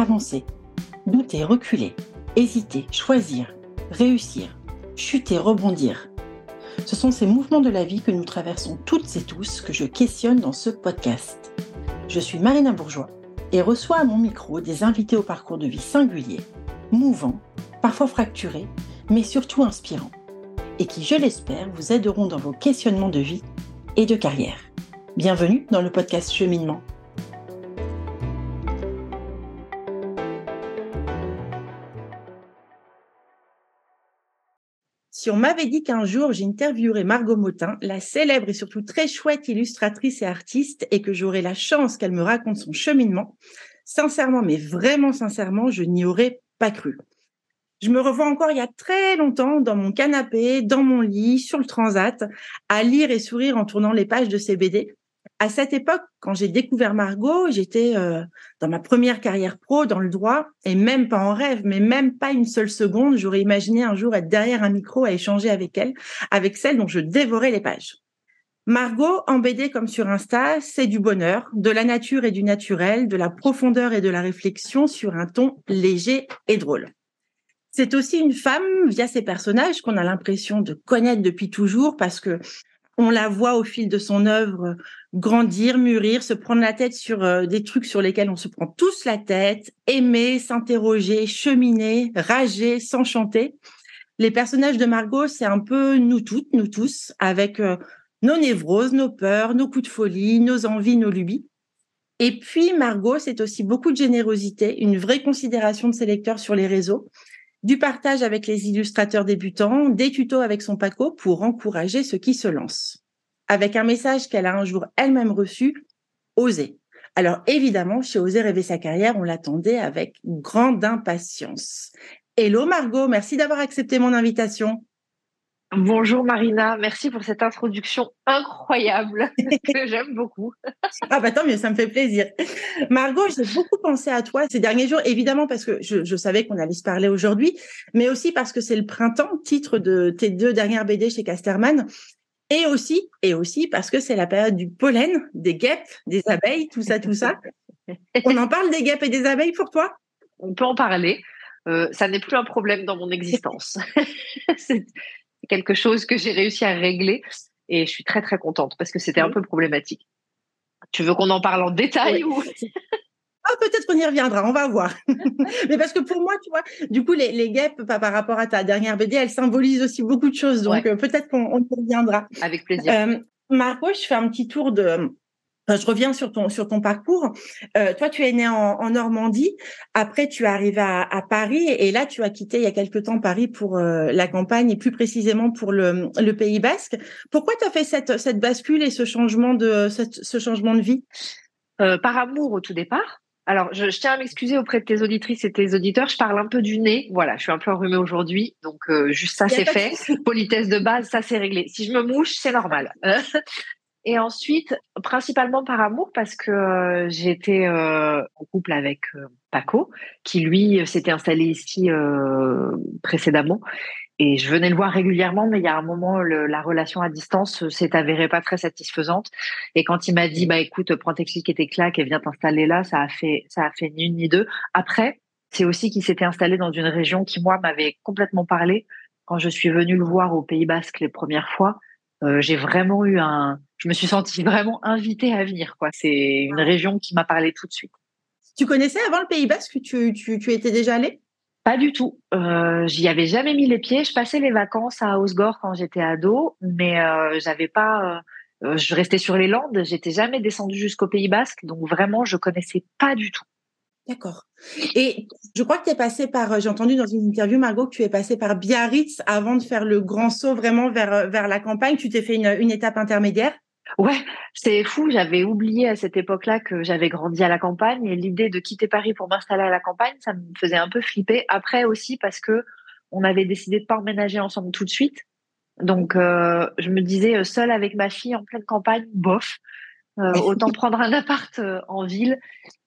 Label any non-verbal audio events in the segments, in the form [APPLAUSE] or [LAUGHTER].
Avancer, douter, reculer, hésiter, choisir, réussir, chuter, rebondir. Ce sont ces mouvements de la vie que nous traversons toutes et tous que je questionne dans ce podcast. Je suis Marina Bourgeois et reçois à mon micro des invités au parcours de vie singulier, mouvant, parfois fracturé, mais surtout inspirant, et qui, je l'espère, vous aideront dans vos questionnements de vie de carrière. Bienvenue dans le podcast Cheminement Si on m'avait dit qu'un jour j'interviewerais Margot Motin, la célèbre et surtout très chouette illustratrice et artiste, et que j'aurais la chance qu'elle me raconte son cheminement, sincèrement, mais vraiment sincèrement, je n'y aurais pas cru. Je me revois encore il y a très longtemps dans mon canapé, dans mon lit, sur le transat, à lire et sourire en tournant les pages de ces BD à cette époque, quand j'ai découvert Margot, j'étais euh, dans ma première carrière pro dans le droit et même pas en rêve, mais même pas une seule seconde, j'aurais imaginé un jour être derrière un micro à échanger avec elle, avec celle dont je dévorais les pages. Margot, en BD comme sur Insta, c'est du bonheur, de la nature et du naturel, de la profondeur et de la réflexion sur un ton léger et drôle. C'est aussi une femme via ses personnages qu'on a l'impression de connaître depuis toujours parce que on la voit au fil de son œuvre grandir, mûrir, se prendre la tête sur euh, des trucs sur lesquels on se prend tous la tête, aimer, s'interroger, cheminer, rager, s'enchanter. Les personnages de Margot, c'est un peu nous toutes, nous tous, avec euh, nos névroses, nos peurs, nos coups de folie, nos envies, nos lubies. Et puis Margot, c'est aussi beaucoup de générosité, une vraie considération de ses lecteurs sur les réseaux du partage avec les illustrateurs débutants, des tutos avec son Paco pour encourager ceux qui se lancent. Avec un message qu'elle a un jour elle-même reçu, oser. Alors évidemment, chez Oser rêver sa carrière, on l'attendait avec grande impatience. Hello Margot, merci d'avoir accepté mon invitation. Bonjour Marina, merci pour cette introduction incroyable [LAUGHS] que j'aime beaucoup. ah bah tant mieux, ça me fait plaisir. Margot, j'ai beaucoup pensé à toi ces derniers jours, évidemment parce que je, savais qu'on allait se parler aujourd'hui, mais aussi parce que c'est le printemps, titre de tes deux dernières BD chez Casterman, et aussi, et aussi parce que c'est la période du pollen, des guêpes, des abeilles, tout ça, tout ça. On en parle des guêpes et des abeilles pour toi? On peut en parler. Euh, ça n'est plus un problème dans mon existence. [LAUGHS] quelque chose que j'ai réussi à régler et je suis très très contente parce que c'était un peu problématique. Tu veux qu'on en parle en détail ou [LAUGHS] ah, peut-être qu'on y reviendra, on va voir. [LAUGHS] Mais parce que pour moi, tu vois, du coup, les, les guêpes, par rapport à ta dernière BD, elles symbolisent aussi beaucoup de choses. Donc, euh, peut-être qu'on y reviendra. Avec plaisir. Euh, Marco, je fais un petit tour de, je reviens sur ton sur ton parcours. Euh, toi, tu es né en, Normandie. Après, tu es arrivé à, Paris et là, tu as quitté il y a quelque temps Paris pour euh, la campagne et plus précisément pour le, Pays Basque. Pourquoi tu as fait cette cette bascule et ce changement de ce changement de vie? Euh, Par amour au tout départ. Alors, je, tiens à m'excuser auprès de tes auditrices et tes auditeurs. Je parle un peu du nez. Voilà, je suis un peu enrhumée aujourd'hui. Donc, juste ça, c'est fait. Politesse de base, ça, c'est réglé. Si je me mouche, c'est normal. [LAUGHS] Et ensuite, principalement par amour, parce que euh, j'étais euh, en couple avec euh, Paco, qui lui s'était installé ici précédemment. Et je venais le voir régulièrement, mais il y a un moment, la relation à distance s'est avérée pas très satisfaisante. Et quand il m'a dit, bah écoute, prends tes clics et tes claques et viens t'installer là, ça a fait, ça a fait ni une ni deux. Après, c'est aussi qu'il s'était installé dans une région qui moi m'avait complètement parlé. Quand je suis venue le voir au Pays Basque les premières fois, j'ai vraiment eu un, je me suis sentie vraiment invitée à venir. Quoi. C'est une région qui m'a parlé tout de suite. Tu connaissais avant le Pays Basque? Tu, tu, tu étais déjà allée? Pas du tout. Euh, J'y avais jamais mis les pieds. Je passais les vacances à Osgore quand j'étais ado, mais euh, j'avais pas. Euh, je restais sur les Landes. J'étais jamais descendue jusqu'au Pays Basque, donc vraiment, je connaissais pas du tout. D'accord. Et je crois que tu es passé par, j'ai entendu dans une interview, Margot, que tu es passé par Biarritz avant de faire le grand saut vraiment vers, vers la campagne. Tu t'es fait une, étape intermédiaire? Ouais, c'est fou. J'avais oublié à cette époque-là que j'avais grandi à la campagne et l'idée de quitter Paris pour m'installer à la campagne, ça me faisait un peu flipper. Après aussi parce que on avait décidé de pas emménager ensemble tout de suite. Donc euh, je me disais euh, seule avec ma fille en pleine campagne, bof. Euh, [LAUGHS] autant prendre un appart en ville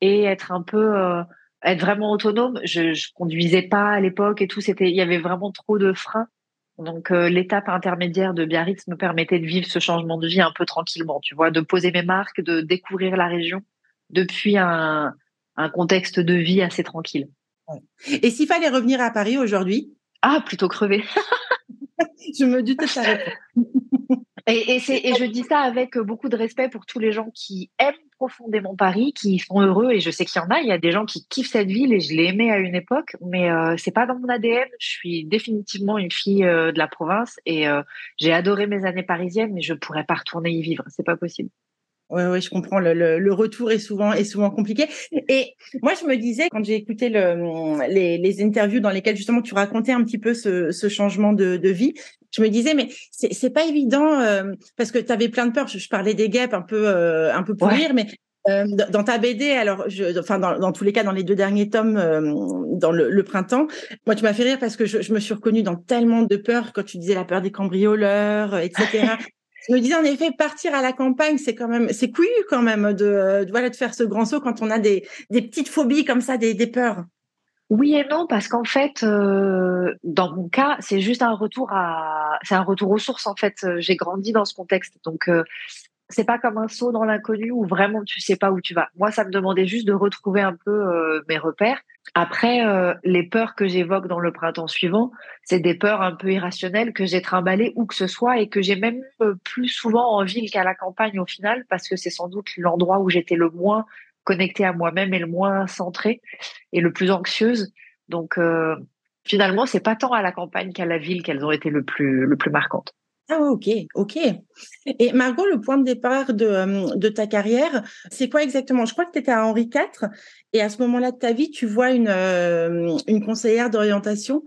et être un peu être vraiment autonome. Je, je conduisais pas à l'époque et tout. C'était il y avait vraiment trop de freins Donc l'étape intermédiaire de Biarritz me permettait de vivre ce changement de vie un peu tranquillement, tu vois, de poser mes marques, de découvrir la région depuis un, un contexte de vie assez tranquille. Et s'il fallait revenir à Paris aujourd'hui? Ah, plutôt crever. [LAUGHS] je me doutais ça. [LAUGHS] et, et, et je dis ça avec beaucoup de respect pour tous les gens qui aiment profondément Paris, qui sont heureux. Et je sais qu'il y en a. Il y a des gens qui kiffent cette ville et je l'ai aimée à une époque, mais euh, c'est pas dans mon ADN. Je suis définitivement une fille euh, de la province et euh, j'ai adoré mes années parisiennes, mais je pourrais pas retourner y vivre. C'est pas possible. Oui, ouais, je comprends. Le, le, le, retour est souvent est souvent compliqué. Et moi, je me disais quand j'ai écouté le, les, les, interviews dans lesquelles justement tu racontais un petit peu ce, ce changement de, de, vie, je me disais mais c'est pas évident euh, parce que tu avais plein de peurs. Je, parlais des guêpes un peu euh, un peu pour rire, mais euh, dans ta BD, alors, je, enfin, dans, dans, tous les cas, dans les deux derniers tomes, euh, dans le, le, printemps, moi, tu m'as fait rire parce que je, je, me suis reconnue dans tellement de peurs quand tu disais la peur des cambrioleurs, etc. [LAUGHS] Je me disais en effet, partir à la campagne, c'est quand même, c'est couillu quand même de, de, voilà, de faire ce grand saut quand on a des, des petites phobies comme ça, des, des peurs. Oui et non, parce qu'en fait, euh, dans mon cas, c'est juste un retour à, c'est un retour aux sources. En fait, j'ai grandi dans ce contexte, donc euh, c'est pas comme un saut dans l'inconnu où vraiment tu sais pas où tu vas. Moi, ça me demandait juste de retrouver un peu euh, mes repères. Après, euh, les peurs que j'évoque dans le printemps suivant, c'est des peurs un peu irrationnelles que j'ai trimballées où que ce soit et que j'ai même euh, plus souvent en ville qu'à la campagne au final, parce que c'est sans doute l'endroit où j'étais le moins connectée à moi-même et le moins centrée et le plus anxieuse. Donc finalement, c'est pas tant à la campagne qu'à la ville qu'elles ont été le plus le plus marquantes. Ah ok, ok. Et Margot, le point de départ de, euh, ta carrière, c'est quoi exactement? Je crois que tu étais à Henri IV et à ce moment-là de ta vie, tu vois une, euh, une conseillère d'orientation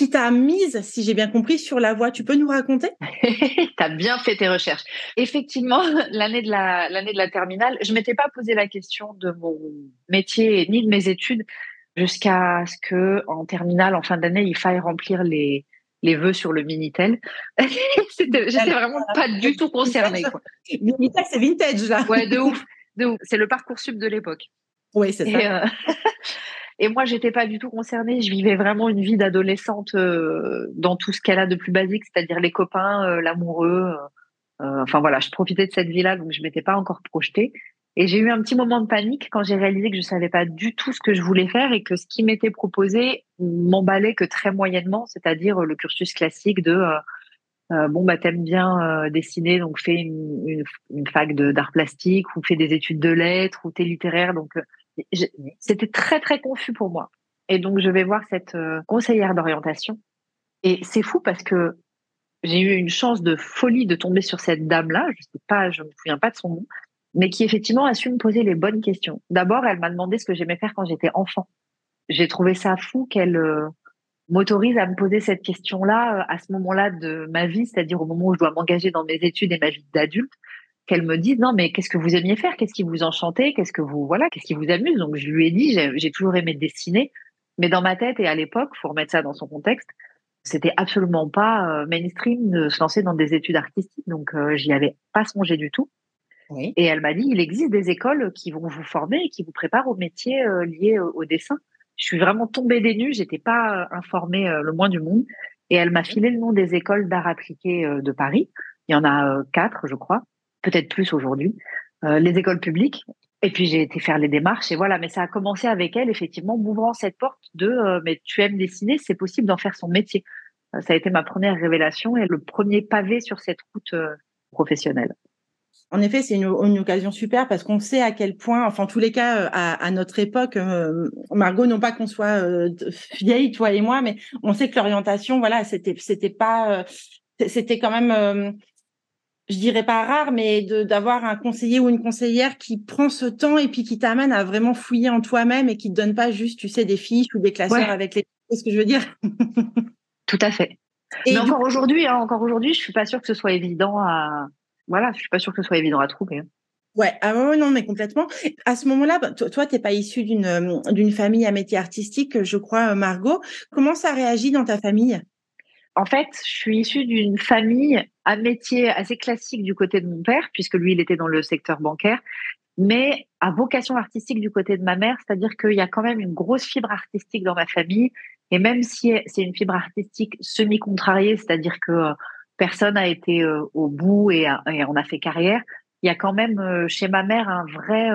qui t'a mise, si j'ai bien compris, sur la voie. Tu peux nous raconter? [LAUGHS] Tu as bien fait tes recherches. Effectivement, [LAUGHS] l'année de la l'année de la terminale, je m'étais pas posé la question de mon métier ni de mes études jusqu'à ce que en terminale, en fin d'année, il faille remplir les les vœux sur le Minitel. [LAUGHS] J'étais vraiment pas du tout concernée. Quoi. Minitel, c'est vintage, là. Ouais, de ouf. De ouf. C'est le Parcoursup de l'époque. Oui, c'est ça. Euh... et moi, j'étais pas du tout concernée. Je vivais vraiment une vie d'adolescente euh, dans tout ce qu'elle a de plus basique, c'est-à-dire les copains, euh, l'amoureux. Euh, enfin voilà, je profitais de cette vie-là, donc je m'étais pas encore projetée. Et j'ai eu un petit moment de panique quand j'ai réalisé que je savais pas du tout ce que je voulais faire et que ce qui m'était proposé m'emballait que très moyennement, c'est-à-dire le cursus classique de bon bah t'aimes bien dessiner donc fais une, une, une fac d'art plastique ou fais des études de lettres ou t'es littéraire donc c'était très très confus pour moi et donc je vais voir cette euh, conseillère d'orientation et c'est fou parce que j'ai eu une chance de folie de tomber sur cette dame là je sais pas je me souviens pas de son nom mais qui effectivement a su me poser les bonnes questions. D'abord, elle m'a demandé ce que j'aimais faire quand j'étais enfant. J'ai trouvé ça fou qu'elle euh, m'autorise à me poser cette question-là euh, à ce moment-là de ma vie, c'est-à-dire au moment où je dois m'engager dans mes études et ma vie d'adulte, qu'elle me dise non mais qu'est-ce que vous aimiez faire, qu'est-ce qui vous enchantait, qu'est-ce que vous voilà, qu'est-ce qui vous amuse? Donc je lui ai dit j'ai toujours aimé dessiner, mais dans ma tête et à l'époque, faut remettre ça dans son contexte, c'était absolument pas euh, mainstream de se lancer dans des études artistiques, donc j'y avais pas songé du tout. Oui. Et elle m'a dit, il existe des écoles qui vont vous former et qui vous préparent au métier euh, lié au, au, dessin. Je suis vraiment tombée des nues, j'étais pas euh, informée euh, le moins du monde. Et elle m'a filé le nom des écoles d'art appliqué de Paris. Il y en a quatre, je crois, peut-être plus aujourd'hui. les écoles publiques. Et puis j'ai été faire les démarches et voilà. Mais ça a commencé avec elle, effectivement, m'ouvrant cette porte de mais tu aimes dessiner, c'est possible d'en faire son métier. ça a été ma première révélation et le premier pavé sur cette route professionnelle. En effet, c'est une, une, occasion super parce qu'on sait à quel point, enfin, en tous les cas, à, à notre époque, euh, Margot, non pas qu'on soit euh, vieille, toi et moi, mais on sait que l'orientation, voilà, c'était, c'était pas, euh, c'était quand même, euh, je dirais pas rare, mais d'avoir un conseiller ou une conseillère qui prend ce temps et puis qui t'amène à vraiment fouiller en toi-même et qui te donne pas juste, tu sais, des fiches ou des classeurs ouais. avec les, ce que je veux dire? [LAUGHS] Tout à fait. Et mais encore aujourd'hui, hein, encore aujourd'hui, je suis pas sûre que ce soit évident à voilà, je suis pas sûre que ce soit évident à trouver. Hein. Ouais, ah ouais, non, mais complètement. À ce moment-là, bah, toi, t'es pas issue d'une euh, d'une famille à métier artistique, je crois, euh, Margot. Comment ça réagit dans ta famille? En fait, je suis issue d'une famille à métier assez classique du côté de mon père, puisque lui, il était dans le secteur bancaire, mais à vocation artistique du côté de ma mère, c'est-à-dire qu'il y a quand même une grosse fibre artistique dans ma famille. Et même si c'est une fibre artistique semi-contrariée, c'est-à-dire que personne n'a été au bout et, on a fait carrière, il y a quand même chez ma mère un vrai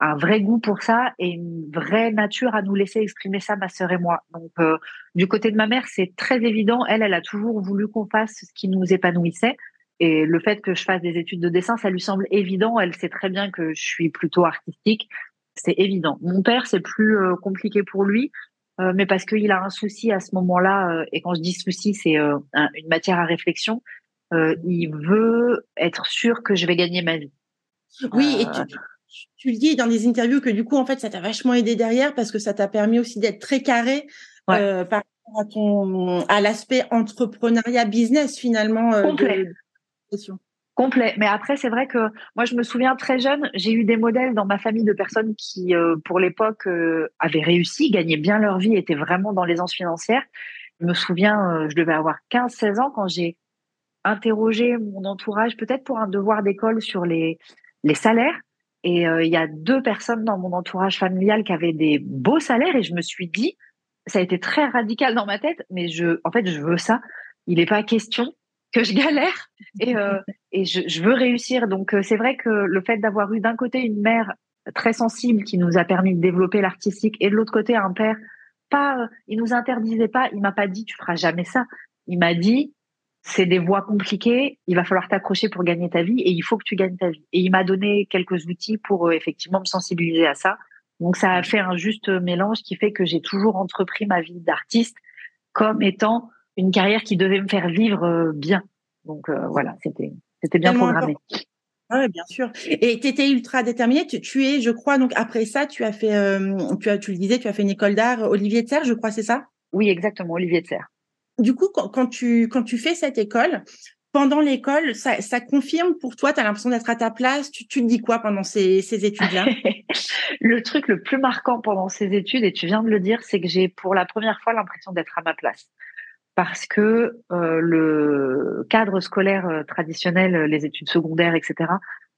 un vrai goût pour ça et une vraie nature à nous laisser exprimer ça, ma sœur et moi. Donc, euh, du côté de ma mère, c'est très évident. Elle, elle a toujours voulu qu'on fasse ce qui nous épanouissait. Et le fait que je fasse des études de dessin, ça lui semble évident. Elle sait très bien que je suis plutôt artistique. C'est évident. Mon père, c'est plus euh, compliqué pour lui, euh, mais parce qu'il a un souci à ce moment-là. et quand je dis souci, c'est une matière à réflexion. il veut être sûr que je vais gagner ma vie. Oui, et tu, tu le dis dans des interviews que du coup, en fait, ça t'a vachement aidé derrière parce que ça t'a permis aussi d'être très carré euh, par rapport à ton à l'aspect entrepreneuriat business finalement. Euh, Complet. Complet. Mais après, c'est vrai que moi, je me souviens très jeune, j'ai eu des modèles dans ma famille de personnes qui, euh, pour l'époque, avaient réussi, gagnaient bien leur vie, étaient vraiment dans l'aisance financière. Je me souviens, je devais avoir 15-16 ans quand j'ai interrogé mon entourage, peut-être pour un devoir d'école sur les, les salaires. Et euh, il y a deux personnes dans mon entourage familial qui avaient des beaux salaires et je me suis dit, ça a été très radical dans ma tête, mais je, en fait, je veux ça. Il n'est pas question que je galère et, euh, [LAUGHS] et je, je, veux réussir. Donc, euh, c'est vrai que le fait d'avoir eu d'un côté une mère très sensible qui nous a permis de développer l'artistique et de l'autre côté un père pas, il nous interdisait pas, il m'a pas dit tu feras jamais ça. Il m'a dit c'est des voies compliquées, il va falloir t'accrocher pour gagner ta vie et il faut que tu gagnes ta vie. Et il m'a donné quelques outils pour euh, effectivement me sensibiliser à ça. Donc ça a fait un juste mélange qui fait que j'ai toujours entrepris ma vie d'artiste comme étant une carrière qui devait me faire vivre euh, bien. Donc euh, voilà, c'était c'était bien programmé. Oui, bien sûr. Et tu étais ultra déterminée. Tu, es, je crois, donc après ça, tu as fait, tu as, tu le disais, tu as fait une école d'art Olivier de Serre, je crois, c'est ça? Oui, exactement, Olivier de Serre du coup, quand, tu, quand tu fais cette école, pendant l'école, ça, confirme pour toi, tu as l'impression d'être à ta place. Tu, tu te dis quoi pendant ces, ces études-là? [LAUGHS] Le truc le plus marquant pendant ces études, et tu viens de le dire, c'est que j'ai pour la première fois l'impression d'être à ma place. Parce que euh, le cadre scolaire euh, traditionnel, les études secondaires, etc.,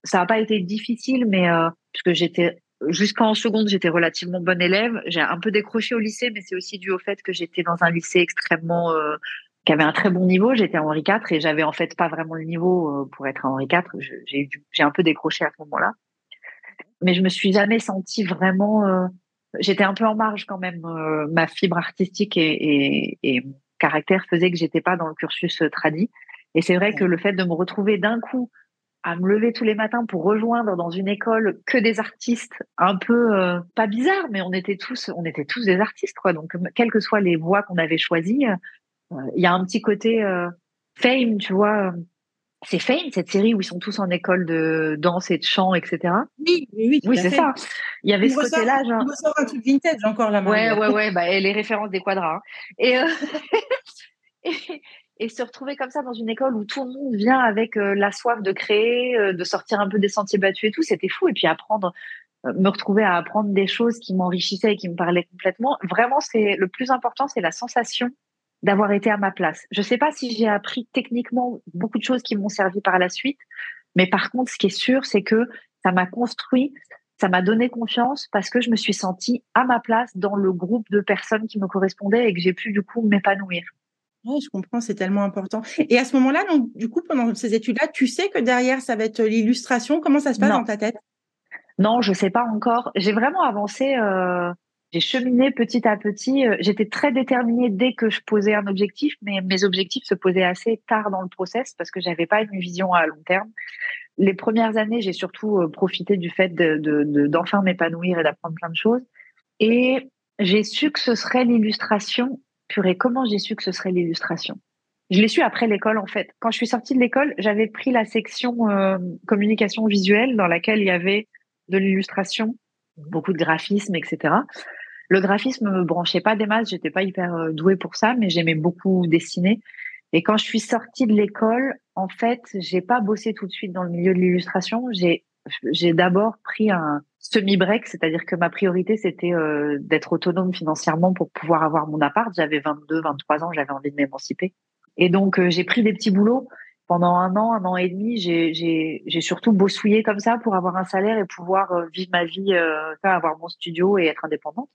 ça n'a pas été difficile, mais euh, puisque j'étais jusqu'en seconde, j'étais relativement bonne élève. J'ai un peu décroché au lycée, mais c'est aussi dû au fait que j'étais dans un lycée extrêmement euh, qui avait un très bon niveau. J'étais à Henri IV et j'avais en fait pas vraiment le niveau euh, pour être à Henri IV. J'ai j'ai un peu décroché à ce moment-là, mais je me suis jamais sentie vraiment. Euh, j'étais un peu en marge quand même. ma fibre artistique et, et, et mon caractère faisait que j'étais pas dans le cursus tradit. Et c'est vrai que le fait de me retrouver d'un coup à me lever tous les matins pour rejoindre dans une école que des artistes un peu euh, pas bizarre mais on était tous on était tous des artistes quoi. Donc quelles que soient les voies qu'on avait choisies euh, il y a un petit côté euh, fame tu vois c'est Fame cette série où ils sont tous en école de danse et de chant etc oui oui oui c'est ça. Il y avait ce côté là genre. sort un truc vintage encore là ouais ouais ouais bah, et les références des quadras hein. et, [LAUGHS] et et se retrouver comme ça dans une école où tout le monde vient avec euh, la soif de créer, euh, de sortir un peu des sentiers battus et tout, c'était fou. Et puis apprendre, euh, me retrouver à apprendre des choses qui m'enrichissaient et qui me parlaient complètement. Vraiment, c'est le plus important, c'est la sensation d'avoir été à ma place. Je sais pas si j'ai appris techniquement beaucoup de choses qui m'ont servi par la suite, mais par contre, ce qui est sûr, c'est que ça m'a construit, ça m'a donné confiance parce que je me suis sentie à ma place dans le groupe de personnes qui me correspondaient et que j'ai pu du coup m'épanouir. Oui, je comprends, c'est tellement important. Et à ce moment-là, donc, du coup, pendant ces études-là, tu sais que derrière, ça va être l'illustration? Comment ça se passe dans ta tête? Non, je sais pas encore. J'ai vraiment avancé. Euh, j'ai cheminé petit à petit. Euh, j'étais très déterminée dès que je posais un objectif, mais mes objectifs se posaient assez tard dans le process parce que j'avais pas une vision à long terme. Les premières années, j'ai surtout euh, profité du fait d'enfin de, m'épanouir et d'apprendre plein de choses. Et j'ai su que ce serait l'illustration purée, comment j'ai su que ce serait l'illustration? Je l'ai su après l'école, en fait. Quand je suis sortie de l'école, j'avais pris la section euh, communication visuelle dans laquelle il y avait de l'illustration, beaucoup de graphisme, etc. Le graphisme me branchait pas des masses, j'étais pas hyper euh, douée pour ça, mais j'aimais beaucoup dessiner. Et quand je suis sortie de l'école, en fait, j'ai pas bossé tout de suite dans le milieu de l'illustration. J'ai j'ai d'abord pris un semi-break, c'est-à-dire que ma priorité, c'était euh, d'être autonome financièrement pour pouvoir avoir mon appart. J'avais 22, 23 ans, j'avais envie de m'émanciper. Et donc, euh, j'ai pris des petits boulots. Pendant un an, un an et demi, j'ai surtout bossouillé comme ça pour avoir un salaire et pouvoir euh, vivre ma vie, avoir mon studio et être indépendante.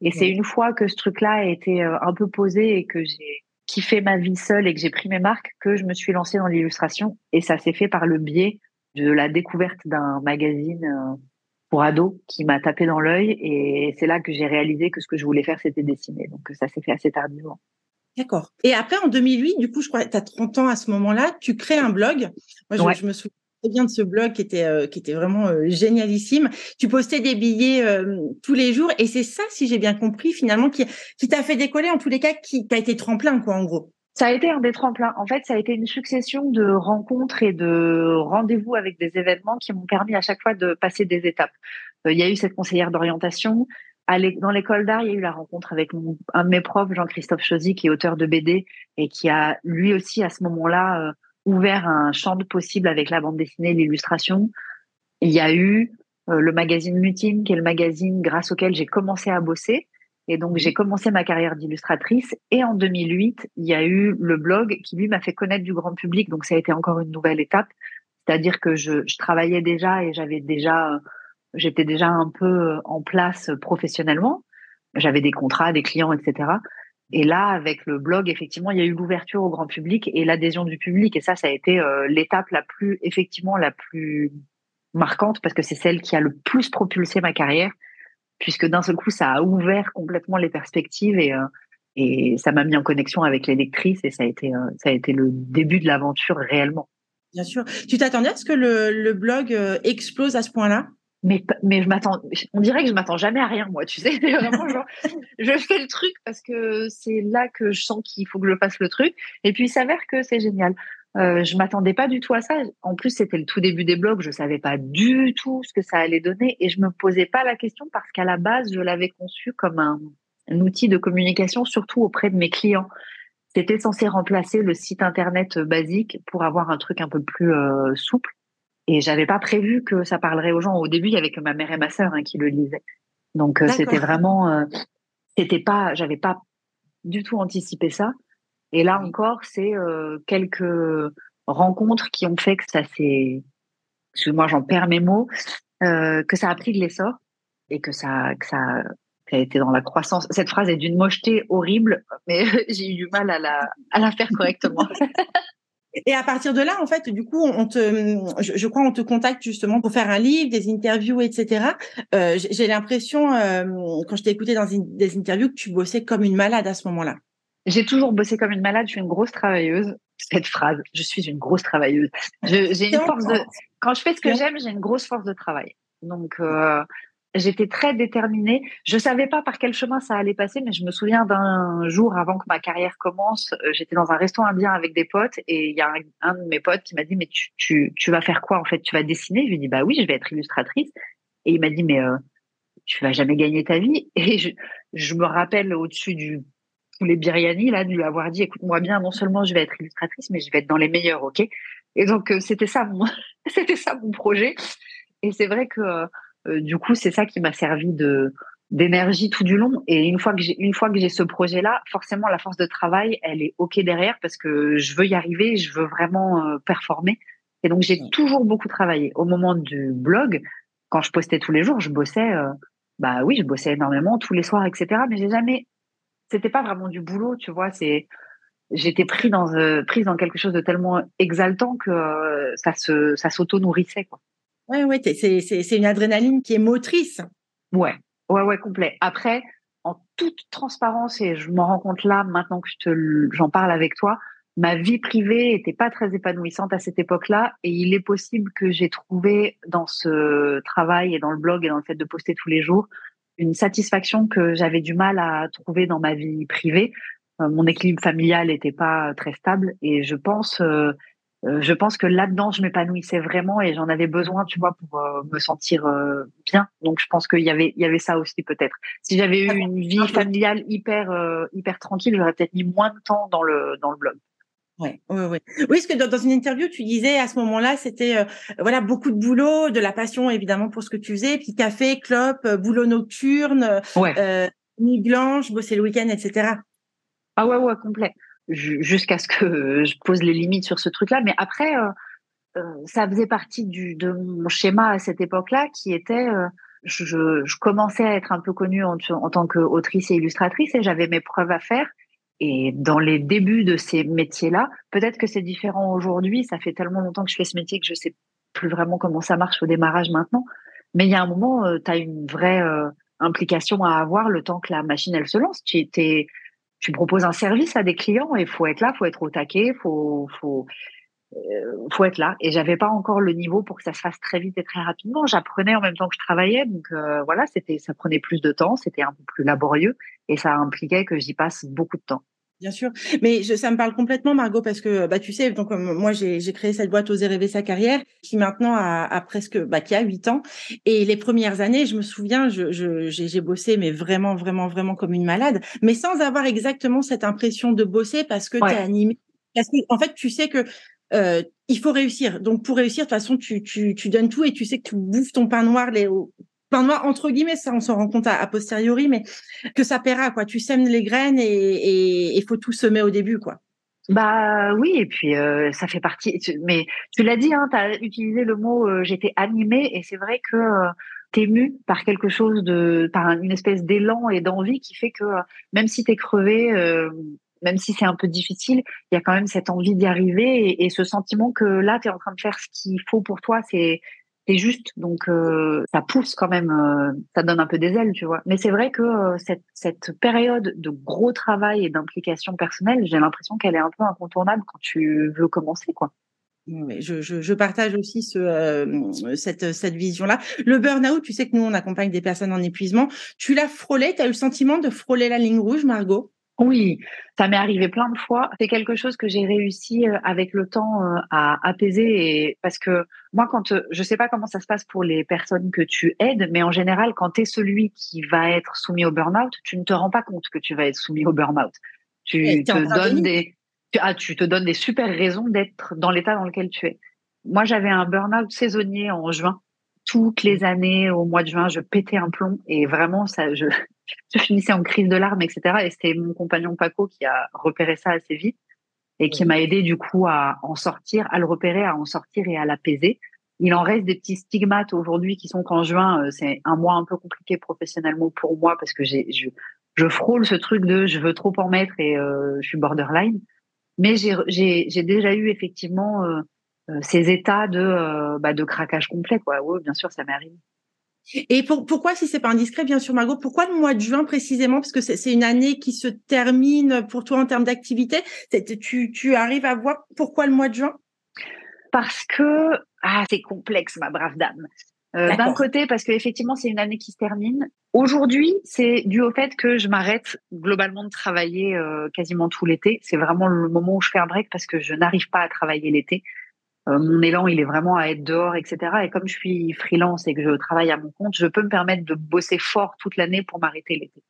Et c'est une fois que ce truc-là a été un peu posé et que j'ai kiffé ma vie seule et que j'ai pris mes marques que je me suis lancée dans l'illustration. Et ça s'est fait par le biais de la découverte d'un magazine pour ados qui m'a tapé dans l'œil et c'est là que j'ai réalisé que ce que je voulais faire c'était dessiner. Donc ça s'est fait assez tardivement. D'accord. Et après en 2008, du coup, je crois que tu as 30 ans à ce moment-là, tu crées un blog. Moi je, me souviens bien de ce blog qui était euh, qui était vraiment euh, génialissime. Tu postais des billets euh, tous les jours et c'est ça si j'ai bien compris finalement qui qui t'a fait décoller en tous les cas qui t'a été tremplin quoi en gros. Ça a été un des tremplins. En fait, ça a été une succession de rencontres et de rendez-vous avec des événements qui m'ont permis à chaque fois de passer des étapes. Euh, il y a eu cette conseillère d'orientation. Dans l'école d'art, il y a eu la rencontre avec un de mes profs, Jean-Christophe Chosy, qui est auteur de BD et qui a lui aussi à ce moment-là euh, ouvert un champ de possible avec la bande dessinée et l'illustration. Il y a eu euh, le magazine Mutine, qui est le magazine grâce auquel j'ai commencé à bosser. Et donc, j'ai commencé ma carrière d'illustratrice. Et en 2008, il y a eu le blog qui, lui, m'a fait connaître du grand public. Donc, ça a été encore une nouvelle étape. C'est-à-dire que je, je, travaillais déjà et j'avais déjà, j'étais déjà un peu en place professionnellement. J'avais des contrats, des clients, etc. Et là, avec le blog, effectivement, il y a eu l'ouverture au grand public et l'adhésion du public. Et ça, ça a été euh, l'étape la plus, effectivement, la plus marquante parce que c'est celle qui a le plus propulsé ma carrière puisque d'un seul coup, ça a ouvert complètement les perspectives et, euh, et ça m'a mis en connexion avec les lectrices et ça a été, euh, ça a été le début de l'aventure réellement. Bien sûr. Tu t'attendais à ce que le, le blog euh, explose à ce point-là? Mais, mais je m'attends, on dirait que je m'attends jamais à rien, moi, tu sais. [LAUGHS] Vraiment, genre, je fais le truc parce que c'est là que je sens qu'il faut que je fasse le truc. Et puis, il s'avère que c'est génial. Euh, je m'attendais pas du tout à ça. En plus, c'était le tout début des blogs. Je savais pas du tout ce que ça allait donner et je me posais pas la question parce qu'à la base, je l'avais conçu comme un, outil de communication, surtout auprès de mes clients. C'était censé remplacer le site internet basique pour avoir un truc un peu plus euh, souple. Et j'avais pas prévu que ça parlerait aux gens. Au début, il y avait que ma mère et ma sœur hein, qui le lisaient. Donc euh, c'était vraiment, euh, c'était pas, j'avais pas du tout anticipé ça. Et là encore, c'est euh, quelques rencontres qui ont fait que ça s'est, excuse-moi, j'en perds mes mots, euh, que ça a pris de l'essor et que ça, que ça, a été dans la croissance. Cette phrase est d'une mocheté horrible, mais [LAUGHS] j'ai eu du mal à la, à la faire correctement. [LAUGHS] Et à partir de là, en fait, du coup, on te, je, crois, on te contacte justement pour faire un livre, des interviews, etc. Euh, j'ai l'impression, quand je t'ai écouté dans des interviews, que tu bossais comme une malade à ce moment-là. J'ai toujours bossé comme une malade. Je suis une grosse travailleuse. Cette phrase, je suis une grosse travailleuse. J'ai une force de. Quand je fais ce que j'aime, j'ai une grosse force de travail. Donc, euh, j'étais très déterminée. Je savais pas par quel chemin ça allait passer, mais je me souviens d'un jour avant que ma carrière commence, euh, j'étais dans un restaurant indien avec des potes et il y a un, de mes potes qui m'a dit mais tu, tu, tu vas faire quoi en fait? Tu vas dessiner? Je lui ai dit bah oui, je vais être illustratrice. Et il m'a dit mais euh, tu vas jamais gagner ta vie. Et je, je me rappelle au-dessus du tous les biryani là de lui avoir dit écoute-moi bien non seulement je vais être illustratrice mais je vais être dans les meilleurs ok? Et donc euh, c'était ça mon [LAUGHS] c'était ça mon projet. Et c'est vrai que euh, du coup c'est ça qui m'a servi de d'énergie tout du long. Et une fois que j'ai une fois que j'ai ce projet là forcément la force de travail elle est ok derrière parce que je veux y arriver je veux vraiment euh, performer. Et donc j'ai toujours beaucoup travaillé. Au moment du blog quand je postais tous les jours je bossais bah oui je bossais énormément tous les soirs etc mais j'ai jamais c'était pas vraiment du boulot, tu vois. C'est j'étais pris dans euh, prise dans quelque chose de tellement exaltant que euh, ça se ça s'auto nourrissait quoi. Ouais ouais, c'est c'est une adrénaline qui est motrice. Ouais ouais ouais complet. Après en toute transparence et je m'en rends compte là maintenant que je j'en parle avec toi, ma vie privée était pas très épanouissante à cette époque-là et il est possible que j'ai trouvé dans ce travail et dans le blog et dans le fait de poster tous les jours une satisfaction que j'avais du mal à trouver dans ma vie privée. Euh, mon équilibre familial n'était pas très stable et je pense, euh, euh, je pense que là-dedans, je m'épanouissais vraiment et j'en avais besoin, tu vois, pour me sentir bien. Donc, je pense qu'il y avait, il y avait ça aussi peut-être. Si j'avais eu une vie familiale hyper, hyper tranquille, j'aurais peut-être mis moins de temps dans le dans le blog. Ouais, ouais, ouais. Oui, parce que dans, une interview, tu disais à ce moment-là, c'était euh, voilà beaucoup de boulot, de la passion évidemment pour ce que tu faisais, puis café, clope, euh, boulot nocturne, euh, nuit blanche, bosser le week-end, etc. Ah ouais, ouais, complet. Jusqu'à ce que [LAUGHS] je pose les limites sur ce truc-là, mais après, ça faisait partie du de mon schéma à cette époque-là, qui était je, je, commençais à être un peu connue en, en tant qu'autrice et illustratrice et j'avais mes preuves à faire. Et dans les débuts de ces métiers-là, peut-être que c'est différent aujourd'hui. Ça fait tellement longtemps que je fais ce métier que je sais plus vraiment comment ça marche au démarrage maintenant. Mais il y a un moment, euh, tu as une vraie euh, implication à avoir le temps que la machine elle se lance. Tu, proposes un service à des clients et il faut être là, faut être au taquet, faut, faut, euh, faut être là. Et j'avais pas encore le niveau pour que ça se fasse très vite et très rapidement. J'apprenais en même temps que je travaillais, donc euh, voilà, c'était, ça prenait plus de temps, c'était un peu plus laborieux et ça impliquait que j'y passe beaucoup de temps. Bien sûr, mais je, ça me parle complètement, Margot, parce que bah tu sais, donc moi j'ai, j'ai créé cette boîte Oser rêver sa carrière, qui maintenant a, a presque, bah qui a huit ans, et les premières années, je me souviens, je, je j'ai, j'ai bossé, mais vraiment, vraiment, vraiment comme une malade, mais sans avoir exactement cette impression de bosser parce que tu es animé, parce que en fait tu sais que euh, il faut réussir. Donc pour réussir, de toute façon, tu, donnes tout et tu sais que tu bouffes ton pain noir, les pain noir entre guillemets, ça on s'en rend compte à, posteriori, mais que ça paiera quoi. Tu sèmes les graines et il faut tout semer au début quoi. Bah oui, et puis euh, ça fait partie. Mais tu l'as dit, hein, tu as utilisé le mot euh, j'étais animée, et c'est vrai que euh, tu es ému par quelque chose de, par une espèce d'élan et d'envie qui fait que même si tu es crevé, même si c'est un peu difficile, il y a quand même cette envie d'y arriver et, ce sentiment que là, tu es en train de faire ce qu'il faut pour toi, c'est juste. Donc, euh, ça pousse quand même, euh, ça donne un peu des ailes, tu vois. Mais c'est vrai que euh, cette, cette période de gros travail et d'implication personnelle, j'ai l'impression qu'elle est un peu incontournable quand tu veux commencer, quoi. Je, je, je, partage aussi ce, cette, cette vision-là. Le burn-out, tu sais que nous, on accompagne des personnes en épuisement. Tu l'as frôlé, tu as eu le sentiment de frôler la ligne rouge, Margot? Oui, ça m'est arrivé plein de fois. C'est quelque chose que j'ai réussi euh, avec le temps euh, à apaiser et parce que moi, quand euh, je sais pas comment ça se passe pour les personnes que tu aides, mais en général, quand tu es celui qui va être soumis au burn-out, tu ne te rends pas compte que tu vas être soumis au burn-out. Tu te donnes des ah, tu te donnes des super raisons d'être dans l'état dans lequel tu es. Moi, j'avais un burn-out saisonnier en juin. Toutes les années, au mois de juin, je pétais un plomb et vraiment, ça, je, je finissais en crise de larmes, etc. Et c'était mon compagnon Paco qui a repéré ça assez vite et qui m'a aidé du coup à en sortir, à le repérer, à en sortir et à l'apaiser. Il en reste des petits stigmates aujourd'hui qui sont qu'en juin, euh, c'est un mois un peu compliqué professionnellement pour moi parce que j'ai, je, je frôle ce truc de je veux trop en mettre et euh, je suis borderline. Mais j'ai, déjà eu effectivement euh, ces états de, bah, de craquage complet. Quoi. Oui, bien sûr, ça m'est arrivé. Et pour, pourquoi, si c'est pas indiscret, bien sûr, Margot, pourquoi le mois de juin précisément? Parce que c'est une année qui se termine pour toi en termes d'activité. Tu, tu arrives à voir pourquoi le mois de juin? Parce que ah, c'est complexe, ma brave dame. Euh, D'un côté, parce qu'effectivement, c'est une année qui se termine. Aujourd'hui, c'est dû au fait que je m'arrête globalement de travailler euh, quasiment tout l'été. C'est vraiment le moment où je fais un break parce que je n'arrive pas à travailler l'été. Euh, mon élan, il est vraiment à être dehors, etc. Et comme je suis freelance et que je travaille à mon compte, je peux me permettre de bosser fort toute l'année pour m'arrêter l'été.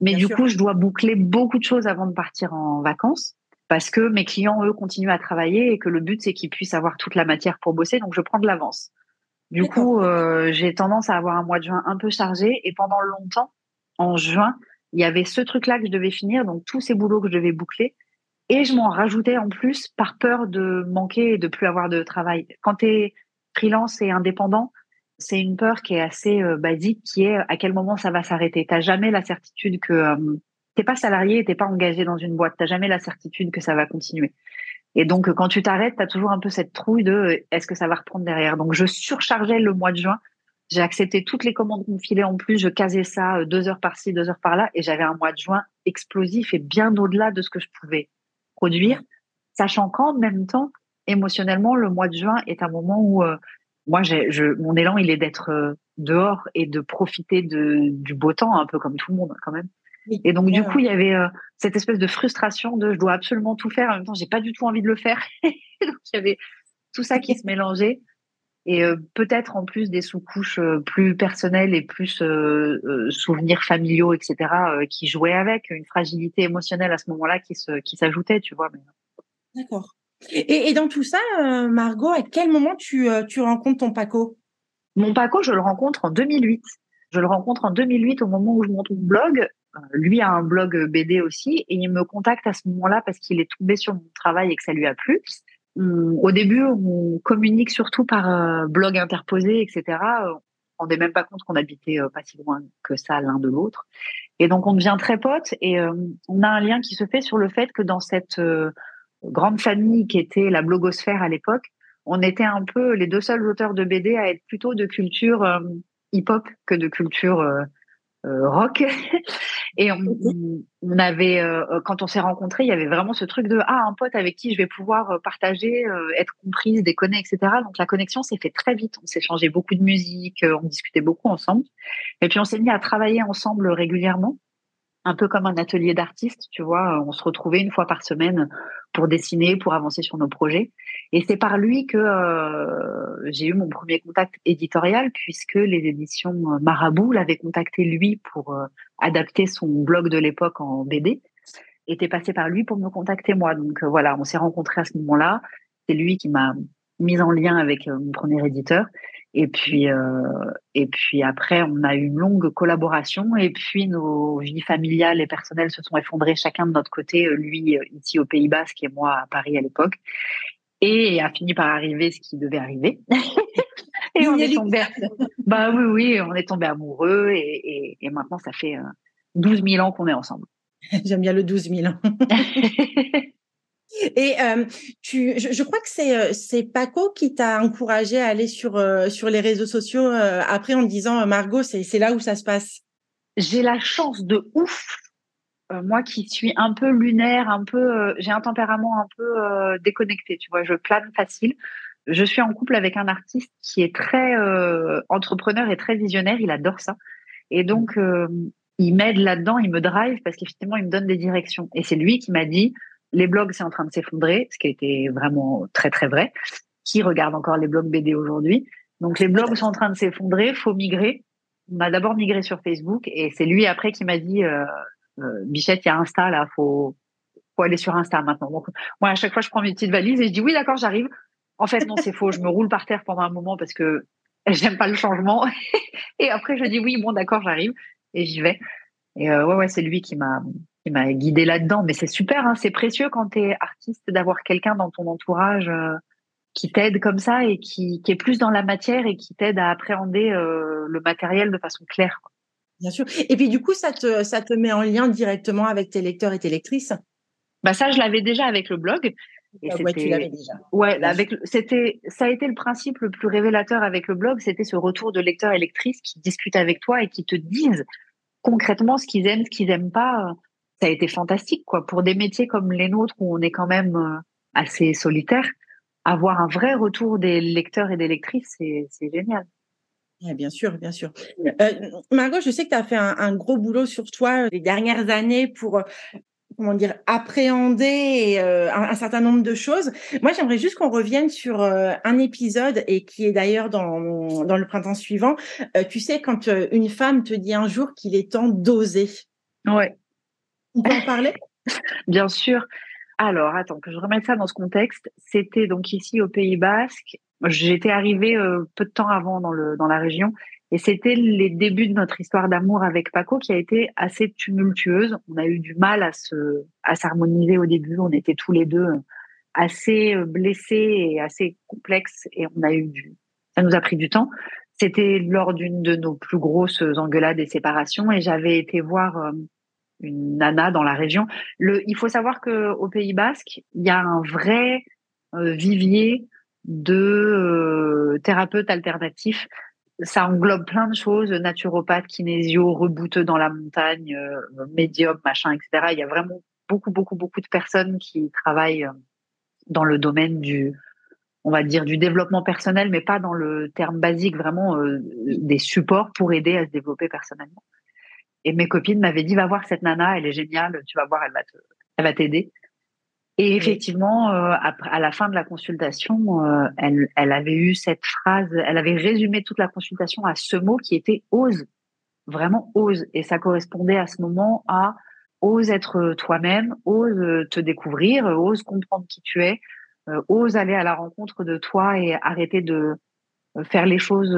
Mais du coup, je dois boucler beaucoup de choses avant de partir en vacances parce que mes clients, eux, continuent à travailler et que le but, c'est qu'ils puissent avoir toute la matière pour bosser. Donc, je prends de l'avance. Du coup, euh, j'ai tendance à avoir un mois de juin un peu chargé et pendant longtemps, en juin, il y avait ce truc-là que je devais finir, donc tous ces boulots que je devais boucler. Et je m'en rajoutais en plus par peur de manquer et de plus avoir de travail. Quand tu es freelance et indépendant, c'est une peur qui est assez euh, basique, qui est à quel moment ça va s'arrêter? Tu jamais la certitude que euh, t'es pas salarié, t'es pas engagé dans une boîte. T'as jamais la certitude que ça va continuer. Et donc, quand tu t'arrêtes, tu as toujours un peu cette trouille de euh, est-ce que ça va reprendre derrière? Donc, je surchargeais le mois de juin. J'ai accepté toutes les commandes qu'on me filait en plus. Je casais ça deux heures par-ci, deux heures par-là. Et j'avais un mois de juin explosif et bien au-delà de ce que je pouvais produire, sachant qu'en même temps, émotionnellement, le mois de juin est un moment où euh, moi, je, mon élan, il est d'être euh, dehors et de profiter de, du beau temps, un peu comme tout le monde quand même. Et donc, du coup, il y avait euh, cette espèce de frustration de je dois absolument tout faire. En même temps, j'ai pas du tout envie de le faire. [LAUGHS] donc, il y avait tout ça qui se mélangeait. Et peut-être en plus des sous-couches plus personnelles et plus souvenirs familiaux, etc., qui jouaient avec une fragilité émotionnelle à ce moment-là qui se, qui s'ajoutait, tu vois. D'accord. Et, et, dans tout ça, Margot, à quel moment tu, tu rencontres ton Paco? Mon Paco, je le rencontre en 2008. Je le rencontre en 2008 au moment où je monte mon blog. Lui a un blog BD aussi et il me contacte à ce moment-là parce qu'il est tombé sur mon travail et que ça lui a plu au début, on communique surtout par euh, blog interposé, etc. rendait même pas compte qu'on habitait pas si loin que ça l'un de l'autre. Et donc on devient très potes et on a un lien qui se fait sur le fait que dans cette grande famille qui était la blogosphère à l'époque, on était un peu les deux seuls auteurs de BD à être plutôt de culture hip-hop que de culture euh, rock. [LAUGHS] Et on, on avait, euh, quand on s'est rencontrés, il y avait vraiment ce truc de ah un pote avec qui je vais pouvoir euh, partager, être comprise, déconner, etc. Donc la connexion s'est fait très vite. On s'est changé beaucoup de musique, on discutait beaucoup ensemble. Et puis on s'est mis à travailler ensemble régulièrement un peu comme un atelier d'artiste, tu vois. On se retrouvait une fois par semaine pour dessiner, pour avancer sur nos projets. Et c'est par lui que euh, j'ai eu mon premier contact éditorial, puisque les éditions Marabout l'avaient contacté lui pour euh, adapter son blog de l'époque en BD. Était passé par lui pour me contacter moi. Donc euh, voilà, on s'est rencontrés à ce moment-là. C'est lui qui m'a mise en lien avec mon premier éditeur. Et puis, euh, et puis après, on a eu une longue collaboration. Et puis, nos vies familiales et personnelles se sont effondrées chacun de notre côté. Euh, lui euh, ici au Pays Basque et moi à Paris à l'époque. Et a fini par arriver ce qui devait arriver. [LAUGHS] et on est tombé. Bah oui, oui, on est tombé amoureux. Et, et, maintenant, ça fait 12 000 ans qu'on est ensemble. [LAUGHS] J'aime bien le 12 000 ans. [LAUGHS] Et euh, tu, je, crois que c'est euh, c'est Paco qui t'a encouragé à aller sur euh, sur les réseaux sociaux après en disant Margot c'est c'est là où ça se passe. J'ai la chance de ouf moi qui suis un peu lunaire, un peu j'ai un tempérament un peu déconnecté, tu vois, je plane facile. Je suis en couple avec un artiste qui est très entrepreneur et très visionnaire, il adore ça. Et donc il m'aide là-dedans, il me drive parce qu'effectivement il me donne des directions et c'est lui qui m'a dit les blogs, c'est en train de s'effondrer, ce qui a été vraiment très, très vrai. Qui regarde encore les blogs BD aujourd'hui Donc, les blogs sont en train de s'effondrer, faut migrer. On a d'abord migré sur Facebook et c'est lui après qui m'a dit euh, euh, Bichette, il y a Insta là, faut, faut aller sur Insta maintenant. Donc, moi, à chaque fois, je prends mes petites valises et je dis oui, d'accord, j'arrive. En fait, non, c'est faux. Je me roule par terre pendant un moment parce que [LAUGHS] j'aime pas le changement. [LAUGHS] et après, je dis oui, bon, d'accord, j'arrive et j'y vais. Et euh, ouais, ouais, c'est lui qui m'a qui m'a guidé là-dedans. Mais c'est super, hein, c'est précieux quand tu es artiste d'avoir quelqu'un dans ton entourage euh, qui t'aide comme ça et qui, qui, est plus dans la matière et qui t'aide à appréhender euh, le matériel de façon claire. Bien sûr. Et puis du coup, ça te, ça te met en lien directement avec tes lecteurs et tes lectrices? Bah ça, je l'avais déjà avec le blog. Et ouais, tu l'avais déjà. Ouais, avec c'était ça a été le principe le plus révélateur avec le blog, c'était ce retour de lecteurs et lectrices qui discutent avec toi et qui te disent concrètement ce qu'ils aiment, ce qu'ils n'aiment pas ça a été fantastique, quoi. Pour des métiers comme les nôtres où on est quand même euh, assez solitaire, avoir un vrai retour des lecteurs et des lectrices, c'est génial. Bien sûr, bien sûr. Euh, Margot, je sais que tu as fait un, gros boulot sur toi euh, les dernières années pour comment dire appréhender un, certain nombre de choses. Moi, j'aimerais juste qu'on revienne sur un épisode et qui est d'ailleurs dans dans le printemps suivant. tu sais quand une femme te dit un jour qu'il est temps d'oser. Ouais. On peut en parler? [LAUGHS] Bien sûr. Alors, attends, que je remette ça dans ce contexte. C'était donc ici au Pays Basque. J'étais arrivée euh, peu de temps avant dans, le, dans la région et c'était les débuts de notre histoire d'amour avec Paco qui a été assez tumultueuse. On a eu du mal à se à s'harmoniser au début. On était tous les deux assez euh, blessés et assez complexes et on a eu du ça nous a pris du temps. C'était lors d'une de nos plus grosses engueulades et séparations et j'avais été voir euh, une nana dans la région. Le, il faut savoir que au Pays Basque, il y a un vrai euh, vivier de euh, thérapeutes alternatifs. Ça englobe plein de choses, naturopathes, kinésio, rebouteux dans la montagne, euh, médium, machin, etc. Il y a vraiment beaucoup, beaucoup, beaucoup de personnes qui travaillent dans le domaine du, on va dire, du développement personnel, mais pas dans le terme basique, vraiment des supports pour aider à se développer personnellement. Et mes copines m'avaient dit, va voir cette nana, elle est géniale, tu vas voir, elle va t'aider. Et effectivement, euh, à la fin de la consultation, euh, elle, elle avait eu cette phrase, elle avait résumé toute la consultation à ce mot qui était ose, vraiment ose. Et ça correspondait à ce moment à ose être toi-même, ose te découvrir, ose comprendre qui tu es, euh, ose aller à la rencontre de toi et arrêter de faire les choses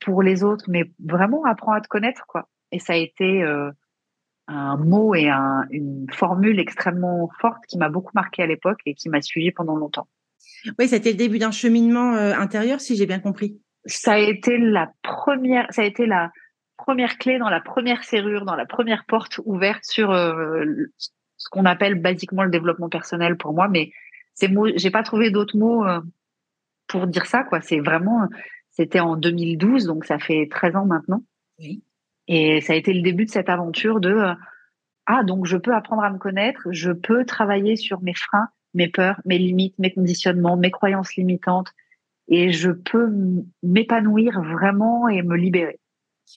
pour les autres, mais vraiment apprends à te connaître, quoi. Et ça a été euh, un mot et une formule extrêmement forte qui m'a beaucoup marqué à l'époque et qui m'a suivi pendant longtemps. Oui, c'était le début d'un cheminement euh, intérieur, si j'ai bien compris. ça a été la première, ça a été la première clé dans la première serrure, dans la première porte ouverte sur euh, ce qu'on appelle basiquement le développement personnel pour moi. Mais ces mots, j'ai pas trouvé d'autres mots euh, pour dire ça. Quoi, c'est vraiment, c'était en 2012, donc ça fait 13 ans maintenant. Oui. Et ça a été le début de cette aventure de euh, ah donc je peux apprendre à me connaître, je peux travailler sur mes freins, mes peurs, mes limites, mes conditionnements, mes croyances limitantes, et je peux m'épanouir vraiment et me libérer.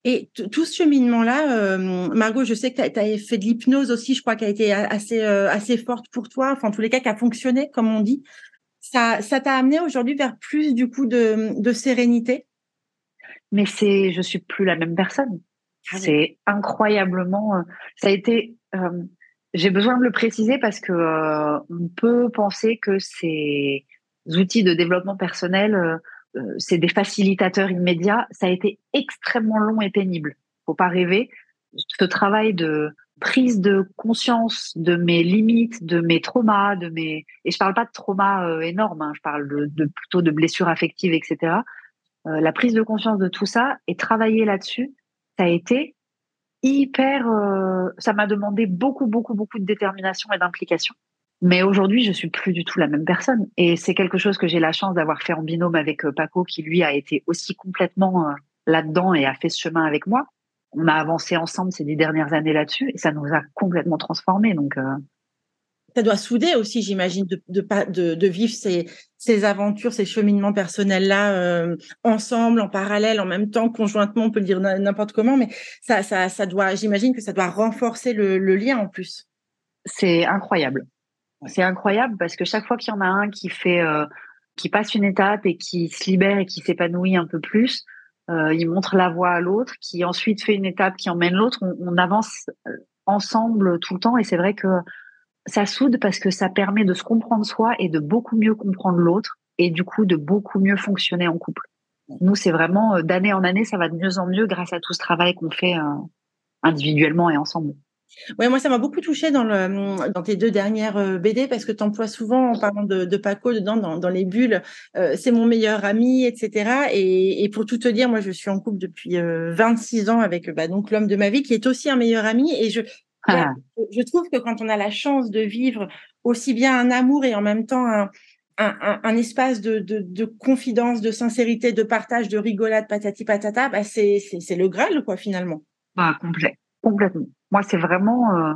Et tout ce cheminement-là, euh, Margot, je sais que tu as, fait de l'hypnose aussi, je crois qu'elle a été assez, euh, assez forte pour toi, enfin en tous les cas qui a fonctionné, comme on dit. Ça, ça t'a amené aujourd'hui vers plus du coup de, de sérénité? Mais c'est, je suis plus la même personne. C'est incroyablement, euh, ça a été, j'ai besoin de le préciser parce que on peut penser que ces outils de développement personnel euh, c'est des facilitateurs immédiats. Ça a été extrêmement long et pénible. Faut pas rêver. Ce travail de prise de conscience de mes limites, de mes traumas, de mes et je parle pas de traumas euh, énormes, hein, je parle de, plutôt de blessures affectives, etc. Euh, la prise de conscience de tout ça et travailler là-dessus, ça a été hyper. ça m'a demandé beaucoup, beaucoup, beaucoup de détermination et d'implication. Mais aujourd'hui, je suis plus du tout la même personne. Et c'est quelque chose que j'ai la chance d'avoir fait en binôme avec euh, Paco, qui lui a été aussi complètement euh, là-dedans et a fait ce chemin avec moi. On a avancé ensemble ces dix dernières années là-dessus et ça nous a complètement transformés. Donc, euh, ça doit souder aussi, j'imagine, de, de, de, vivre ces, ces aventures, ces cheminements personnels-là ensemble, en parallèle, en même temps, conjointement, on peut le dire n'importe comment, mais ça, ça, ça doit, j'imagine que ça doit renforcer le, le lien en plus. C'est incroyable. C'est incroyable parce que chaque fois qu'il y en a un qui fait, euh, qui passe une étape et qui se libère et qui s'épanouit un peu plus, euh, il montre la voie à l'autre, qui ensuite fait une étape qui emmène l'autre. On, on, avance euh, ensemble tout le temps et c'est vrai que ça soude parce que ça permet de se comprendre soi et de beaucoup mieux comprendre l'autre et du coup de beaucoup mieux fonctionner en couple. Nous, c'est vraiment d'année en année, ça va de mieux en mieux grâce à tout ce travail qu'on fait individuellement et ensemble. Ouais, moi, ça m'a beaucoup touché dans, le, dans tes deux dernières euh, BD parce que tu emploies souvent, en parlant de, Paco, dedans, dans, les bulles, euh, c'est mon meilleur ami, etc. Et, pour tout te dire, moi, je suis en couple depuis 26 euh, ans avec bah, donc l'homme de ma vie qui est aussi un meilleur ami. Et je, ah. je trouve que quand on a la chance de vivre aussi bien un amour et en même temps un, un, un, espace de, de, de, confidence, de sincérité, de partage, de rigolade, patati patata, bah c'est le Graal, quoi, finalement. Bah, complet, complètement. Moi, c'est vraiment. Euh,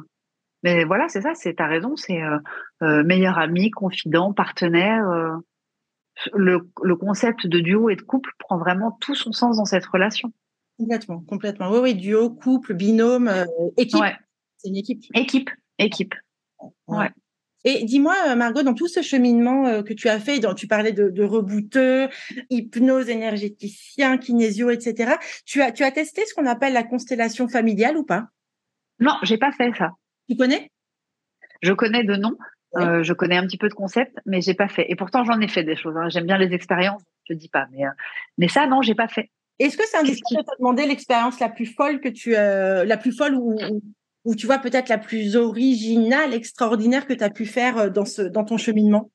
mais voilà, c'est ça, c'est ta raison, c'est euh, euh, meilleur ami, confident, partenaire. Le, le, concept de duo et de couple prend vraiment tout son sens dans cette relation. Complètement, complètement. Oui, oui, duo, couple, binôme, équipe. C'est une équipe. Équipe, équipe. Ouais. Et dis-moi, Margot, dans tout ce cheminement que tu as fait, dont tu parlais de, de rebooteux, hypnose énergéticien, kinésio, etc., tu as, tu as testé ce qu'on appelle la constellation familiale ou pas? Non, j'ai pas fait ça. Tu connais? Je connais de nom. Euh, je connais un petit peu de concept, mais j'ai pas fait. Et pourtant, j'en ai fait des choses. Hein. J'aime bien les expériences. Je dis pas, mais euh, mais ça, non, j'ai pas fait. Est-ce que c'est indiscret de te demander l'expérience la plus folle que tu, euh, la plus folle ou, ou, tu vois peut-être la plus originale, extraordinaire que tu as pu faire dans ce, dans ton cheminement?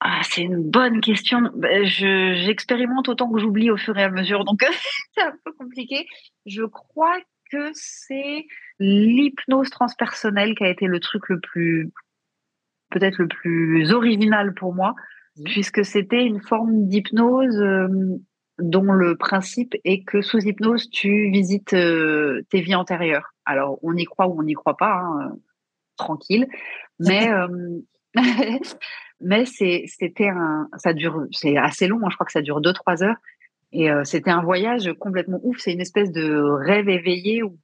Ah, c'est une bonne question. Ben, j'expérimente autant que j'oublie au fur et à mesure, donc [LAUGHS] c'est un peu compliqué. Je crois que c'est l'hypnose transpersonnelle qui a été le truc le plus, peut-être le plus original pour moi, puisque c'était une forme d'hypnose euh, dont le principe est que sous hypnose, tu visites euh, tes vies antérieures. Alors, on y croit ou on n'y croit pas, hein, tranquille, mais [LAUGHS] euh, [LAUGHS] mais c'était un ça dure c'est assez long, hein, je crois que ça dure deux trois heures et c'était un voyage complètement ouf. C'est une espèce de rêve éveillé où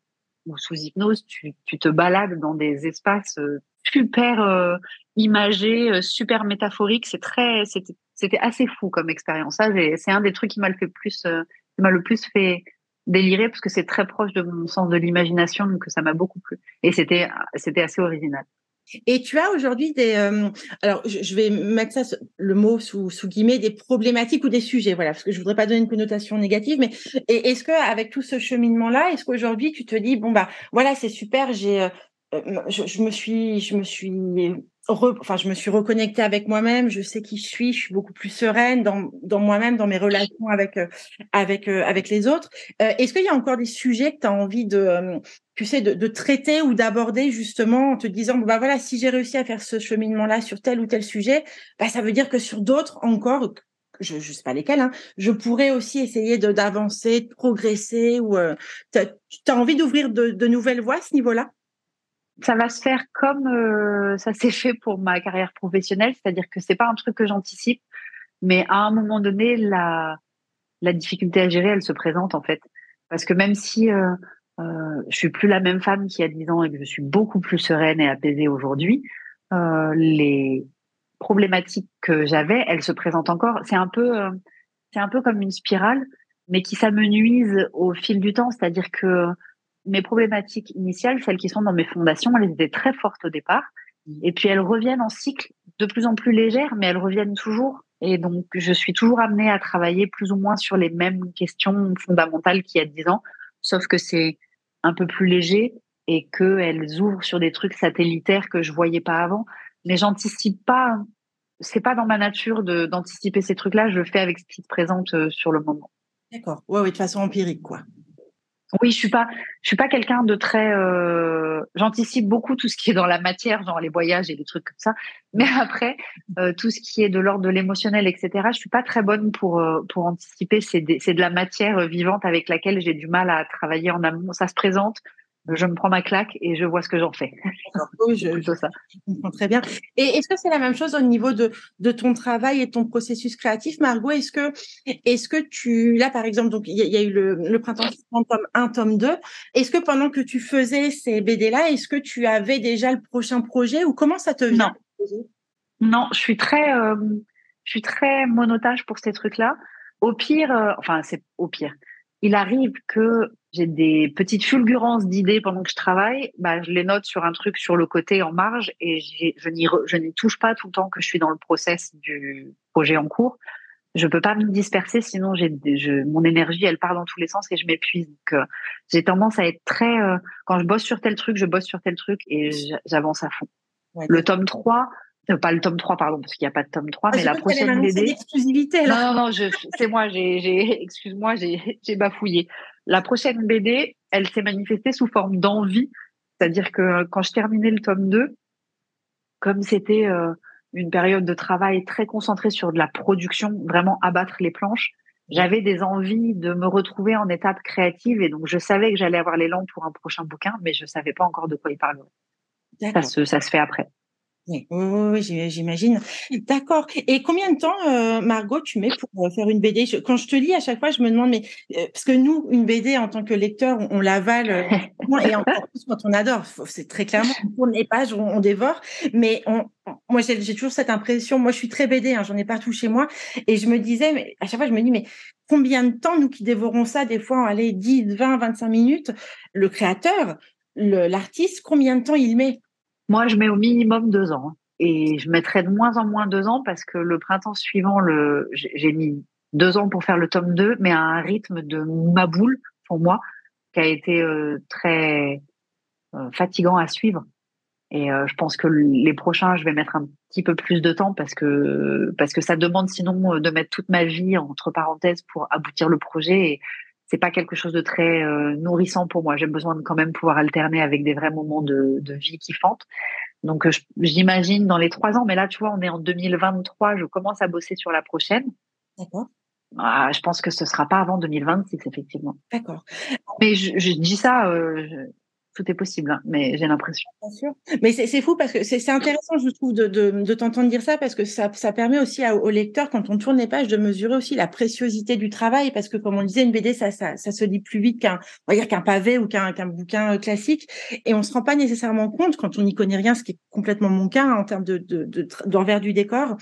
ou sous hypnose, tu, tu, te balades dans des espaces euh, super euh, imagés, euh, super métaphoriques. C'est très, c'était assez fou comme expérience. Ça, c'est un des trucs qui m'a le fait plus, qui m'a le plus fait délirer parce que c'est très proche de mon sens de l'imagination, donc ça m'a beaucoup plu. Et c'était, c'était assez original. Et tu as aujourd'hui des, euh, alors je, vais mettre ça le mot sous, sous guillemets, des problématiques ou des sujets, voilà, parce que je voudrais pas donner une connotation négative, mais est-ce que avec tout ce cheminement-là, est-ce qu'aujourd'hui tu te dis bon bah voilà c'est super, j'ai, euh, je, je, me suis, je me suis enfin, je me suis reconnectée avec moi-même, je sais qui je suis, je suis beaucoup plus sereine dans, dans moi-même, dans mes relations avec, euh, avec, euh, avec les autres. Euh, est-ce qu'il y a encore des sujets que tu as envie de, tu sais, de, de traiter ou d'aborder justement en te disant, bah voilà, si j'ai réussi à faire ce cheminement-là sur tel ou tel sujet, bah, ça veut dire que sur d'autres encore, je ne sais pas lesquels, hein, je pourrais aussi essayer d'avancer, de progresser ou tu as, envie d'ouvrir de, de nouvelles voies à ce niveau-là? Ça va se faire comme euh, ça s'est fait pour ma carrière professionnelle, c'est-à-dire que c'est pas un truc que j'anticipe, mais à un moment donné, la, la difficulté à gérer, elle se présente en fait. Parce que même si euh, euh, je suis plus la même femme qu'il y a 10 ans et que je suis beaucoup plus sereine et apaisée aujourd'hui, euh, les problématiques que j'avais, elles se présentent encore. C'est un peu, euh, c'est un peu comme une spirale, mais qui s'amenuise au fil du temps. C'est-à-dire que mes problématiques initiales, celles qui sont dans mes fondations, elles étaient très fortes au départ. Et puis elles reviennent en cycle de plus en plus légères, mais elles reviennent toujours. Et donc, je suis toujours amenée à travailler plus ou moins sur les mêmes questions fondamentales qu'il y a dix ans, sauf que c'est un peu plus léger et qu'elles ouvrent sur des trucs satellitaires que je voyais pas avant. Mais j'anticipe pas, c'est pas dans ma nature d'anticiper ces trucs-là, je le fais avec ce qui se présente euh, sur le moment. D'accord. Ouais, oui, de façon empirique, quoi. Oui, je suis pas, je suis pas quelqu'un de très. Euh, J'anticipe beaucoup tout ce qui est dans la matière, genre les voyages et des trucs comme ça. Mais [LAUGHS] après, euh, tout ce qui est de l'ordre de l'émotionnel, etc. Je suis pas très bonne pour euh, pour anticiper. C'est de la matière vivante avec laquelle j'ai du mal à travailler en amont. Ça se présente je me prends ma claque et je vois ce que j'en fais. Oui, [LAUGHS] je, je, ça. je comprends très bien. Et est-ce que c'est la même chose au niveau de, de ton travail et ton processus créatif, Margot? Est-ce que, est-ce que tu, là par exemple, donc il y, a eu le, le printemps tome 1, tome 2. Est-ce que pendant que tu faisais ces BD-là, est-ce que tu avais déjà le prochain projet ou comment ça te vient? Non, non je suis très, euh, je suis très monotage pour ces trucs-là. Au pire, euh, enfin c'est au pire il arrive que j'ai des petites fulgurances d'idées pendant que je travaille, bah, je les note sur un truc sur le côté en marge et je n'y je n'y touche pas tout le temps que je suis dans le process du projet en cours. Je peux pas me disperser, sinon j'ai mon énergie, elle part dans tous les sens et je m'épuise. Donc euh, j'ai tendance à être très euh, quand je bosse sur tel truc, je bosse sur tel truc et j'avance à fond. le tome 3, euh, pas le tome 3, pardon, parce qu'il n'y a pas de tome 3, ah, mais la prochaine BD. Exclusivité, Non, non, non, c'est moi, j'ai, excuse-moi, j'ai bafouillé. La prochaine BD, elle s'est manifestée sous forme d'envie. C'est-à-dire que quand je terminais le tome 2, comme c'était euh, une période de travail très concentrée sur de la production, vraiment abattre les planches, j'avais des envies de me retrouver en étape créative et donc je savais que j'allais avoir l'élan pour un prochain bouquin, mais je savais pas encore de quoi il parlerait. Ça ça se fait après. Oui, oui, j'imagine. D'accord. Et combien de temps, euh, Margot, tu mets pour euh, faire une BD Quand je te lis, à chaque fois, je me demande, mais euh, parce que nous, une BD en tant que lecteur, on, l'avale et encore [LAUGHS] plus quand on adore. C'est très clairement, on tourne les pages, on, dévore. Mais on, moi, j'ai toujours cette impression. Moi, je suis très BD, hein, j'en ai partout chez moi, et je me disais, mais à chaque fois, je me dis, mais combien de temps nous qui dévorons ça, des fois, allez, 10, 20, 25 minutes, le créateur, l'artiste, combien de temps il met? Moi, je mets au minimum deux ans. Hein. Et je mettrai de moins en moins deux ans parce que le printemps suivant, le, j'ai mis deux ans pour faire le tome 2, mais à un rythme de ma boule pour moi, qui a été euh, très euh, fatigant à suivre. Et euh, je pense que les prochains, je vais mettre un petit peu plus de temps parce que parce que ça demande sinon de mettre toute ma vie entre parenthèses pour aboutir le projet. Et c'est pas quelque chose de très euh, nourrissant pour moi. J'ai besoin de quand même pouvoir alterner avec des vrais moments de, de vie kiffantes. Donc, euh, j'imagine dans les trois ans, mais là, tu vois, on est en 2023, je commence à bosser sur la prochaine. D'accord. Ah, je pense que ce sera pas avant 2026, effectivement. D'accord. Mais je, je dis ça, euh, tout est possible, hein, mais j'ai l'impression. Bien sûr. Mais c'est fou parce que c'est intéressant, je trouve, de, de, de t'entendre dire ça parce que ça, ça permet aussi au lecteur, quand on tourne les pages, de mesurer aussi la préciosité du travail parce que, comme on disait, une BD, ça, ça, ça se lit plus vite qu'un, on va dire qu'un pavé ou qu'un qu'un bouquin euh, classique, et on se rend pas nécessairement compte quand on n'y connaît rien, ce qui est complètement mon cas hein, en termes de d'envers de, du décor,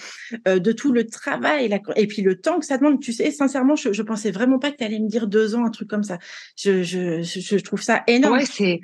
euh, de tout le travail la, et puis le temps que ça demande. Tu sais, sincèrement, je, je pensais vraiment pas que tu allais me dire deux ans, un truc comme ça. Je, je, je, trouve ça énorme. Ouais, c'est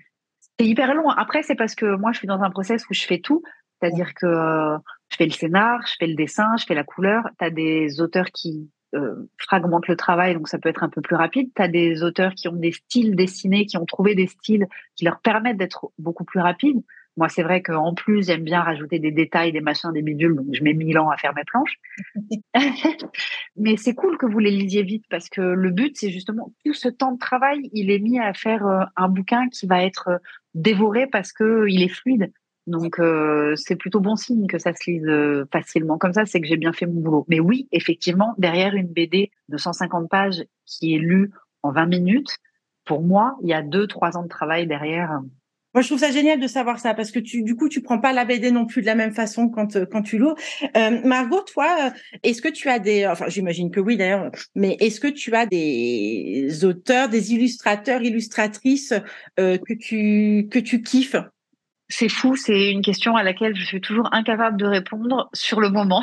c'est hyper long. Après, c'est parce que moi, je suis dans un process où je fais tout. C'est-à-dire que je fais le scénar, je fais le dessin, je fais la couleur. Tu des auteurs qui euh, fragmentent le travail, donc ça peut être un peu plus rapide. Tu des auteurs qui ont des styles dessinés, qui ont trouvé des styles qui leur permettent d'être beaucoup plus rapides. Moi, c'est vrai qu'en plus, j'aime bien rajouter des détails, des machins, des bidules, donc je mets mille ans à faire mes planches. [LAUGHS] Mais c'est cool que vous les lisiez vite parce que le but, c'est justement tout ce temps de travail, il est mis à faire euh, un bouquin qui va être euh, dévoré parce que il est fluide. Donc euh, c'est plutôt bon signe que ça se lise facilement comme ça, c'est que j'ai bien fait mon boulot. Mais oui, effectivement, derrière une BD de 150 pages qui est lue en 20 minutes, pour moi, il y a deux, trois ans de travail derrière. Moi, je trouve ça génial de savoir ça parce que tu, du coup, tu prends pas la BD non plus de la même façon quand euh, quand tu loues. Euh, Margot, toi, euh, est-ce que tu as des, enfin, j'imagine que oui d'ailleurs, mais est-ce que tu as des auteurs, des illustrateurs, illustratrices que tu que tu kiffes? C'est fou, c'est une question à laquelle je suis toujours incapable de répondre sur le moment.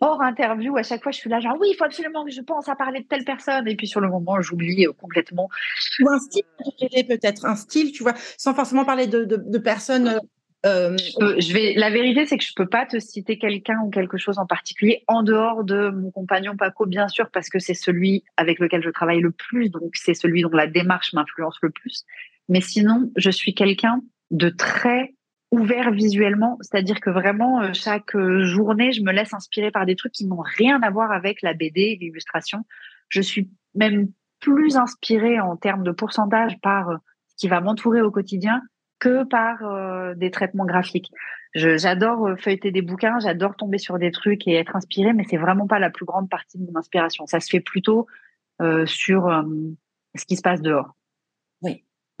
Hors interview, à chaque fois, je suis là, genre, oui, il faut absolument que je pense à parler de telle personne. Et puis, sur le moment, j'oublie complètement. Ou un style, peut-être, un style, tu vois, sans forcément parler de, de, personnes. Euh, euh, je, vais. La vérité, c'est que je peux pas te citer quelqu'un ou quelque chose en particulier en dehors de mon compagnon Paco, bien sûr, parce que c'est celui avec lequel je travaille le plus, donc c'est celui dont la démarche m'influence le plus. Mais sinon, je suis quelqu'un de très ouvert visuellement, c'est-à-dire que vraiment euh, chaque euh, journée, je me laisse inspirer par des trucs qui n'ont rien à voir avec la BD, l'illustration. Je suis même plus inspirée en termes de pourcentage par euh, ce qui va m'entourer au quotidien que par des traitements graphiques. J'adore feuilleter des bouquins, j'adore tomber sur des trucs et être inspirée, mais c'est vraiment pas la plus grande partie de mon inspiration. Ça se fait plutôt sur ce qui se passe dehors.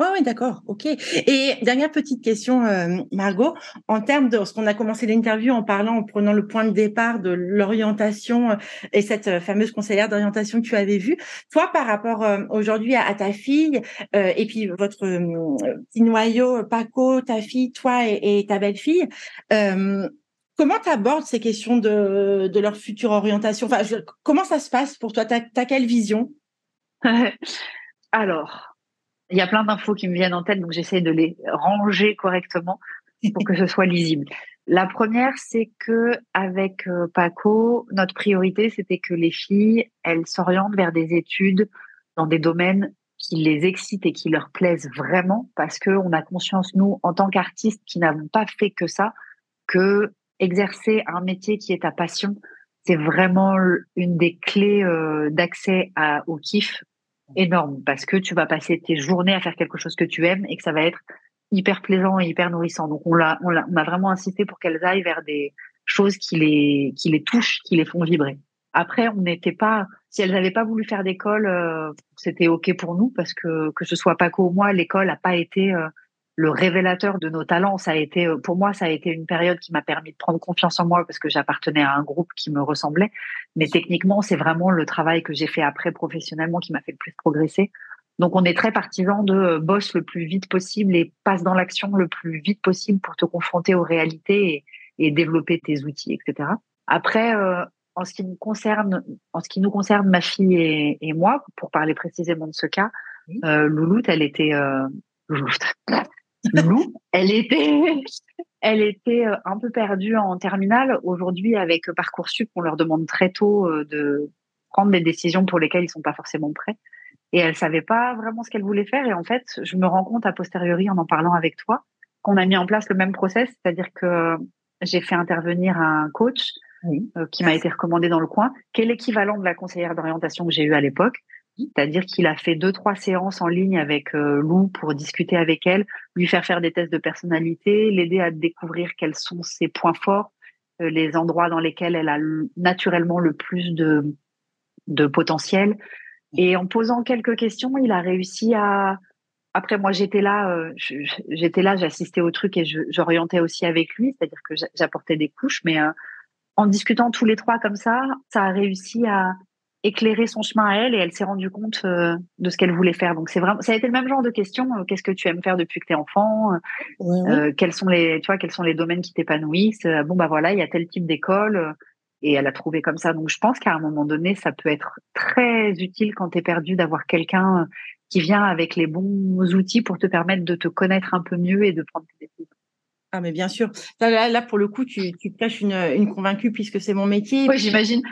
Oui. Oui, d'accord, ok. Et dernière petite question, euh, Margot, en termes de ce qu'on a commencé l'interview en parlant, en prenant le point de départ de l'orientation euh, et cette euh, fameuse conseillère d'orientation que tu avais vue, toi, par rapport aujourd'hui à, ta fille et puis votre petit noyau, Paco, ta fille, toi et, ta belle-fille, comment tu abordes ces questions de, de leur future orientation? Enfin, comment ça se passe pour toi? Tu as quelle vision? [LAUGHS] Alors, il y a plein d'infos qui me viennent en tête, donc j'essaie de les ranger correctement pour que ce [LAUGHS] soit lisible. La première, c'est que avec euh, Paco, notre priorité, c'était que les filles, elles s'orientent vers des études dans des domaines qui les excitent et qui leur plaisent vraiment, parce que on a conscience, nous, en tant qu'artistes qui n'avons pas fait que ça, que exercer un métier qui est ta passion, c'est vraiment une des clés euh, d'accès au kiff énorme parce que tu vas passer tes journées à faire quelque chose que tu aimes et que ça va être hyper plaisant et hyper nourrissant. Donc on l'a, on, on a vraiment insisté pour qu'elles aillent vers des choses qui les, qui les touchent, qui les font vibrer. Après, on n'était pas, si elles n'avaient pas voulu faire d'école, euh, c'était ok pour nous parce que que ce soit Paco ou moi, l'école n'a pas été euh, le révélateur de nos talents. Ça a été, euh, pour moi, ça a été une période qui m'a permis de prendre confiance en moi parce que j'appartenais à un groupe qui me ressemblait. Mais techniquement, c'est vraiment le travail que j'ai fait après professionnellement qui m'a fait le plus progresser. Donc, on est très partisan de euh, bosse le plus vite possible et passe dans l'action le plus vite possible pour te confronter aux réalités et, développer tes outils, etc. Après, euh, en ce qui me concerne, en ce qui nous concerne, ma fille et, moi, pour parler précisément de ce cas, euh, Louloute, elle était euh, Lou, elle était, elle était euh, un peu perdue en terminale. Aujourd'hui, avec Parcoursup, on leur demande très tôt euh, de prendre des décisions pour lesquelles ils sont pas forcément prêts. Et elle savait pas vraiment ce qu'elle voulait faire. Et en fait, je me rends compte a posteriori en en parlant avec toi qu'on a mis en place le même process, c'est-à-dire que j'ai fait intervenir un coach euh, qui m'a été recommandé dans le coin, qui est l'équivalent de la conseillère d'orientation que j'ai eue à l'époque. C'est-à-dire qu'il a fait deux, trois séances en ligne avec euh, Lou pour discuter avec elle, lui faire faire des tests de personnalité, l'aider à découvrir quels sont ses points forts, euh, les endroits dans lesquels elle a naturellement le plus de, de potentiel. Et en posant quelques questions, il a réussi à. Après, moi, j'étais là, euh, j'étais là, j'assistais au truc et j'orientais aussi avec lui, c'est-à-dire que j'apportais des couches, mais en discutant tous les trois comme ça, ça a réussi à, éclairer son chemin à elle et elle s'est rendue compte euh, de ce qu'elle voulait faire. Donc c'est vraiment, ça a été le même genre de question. Euh, qu'est-ce que tu aimes faire depuis que tu es enfant euh, Quels sont les, tu vois, quels sont les domaines qui t'épanouissent Bon bah voilà, il y a tel type d'école et elle a trouvé comme ça. Donc je pense qu'à un moment donné, ça peut être très utile quand tu es perdu d'avoir quelqu'un qui vient avec les bons outils pour te permettre de te connaître un peu mieux et de prendre tes décisions. Ah mais bien sûr. Là, là pour le coup, tu, tu caches une, une convaincue puisque c'est mon métier. Oui, j'imagine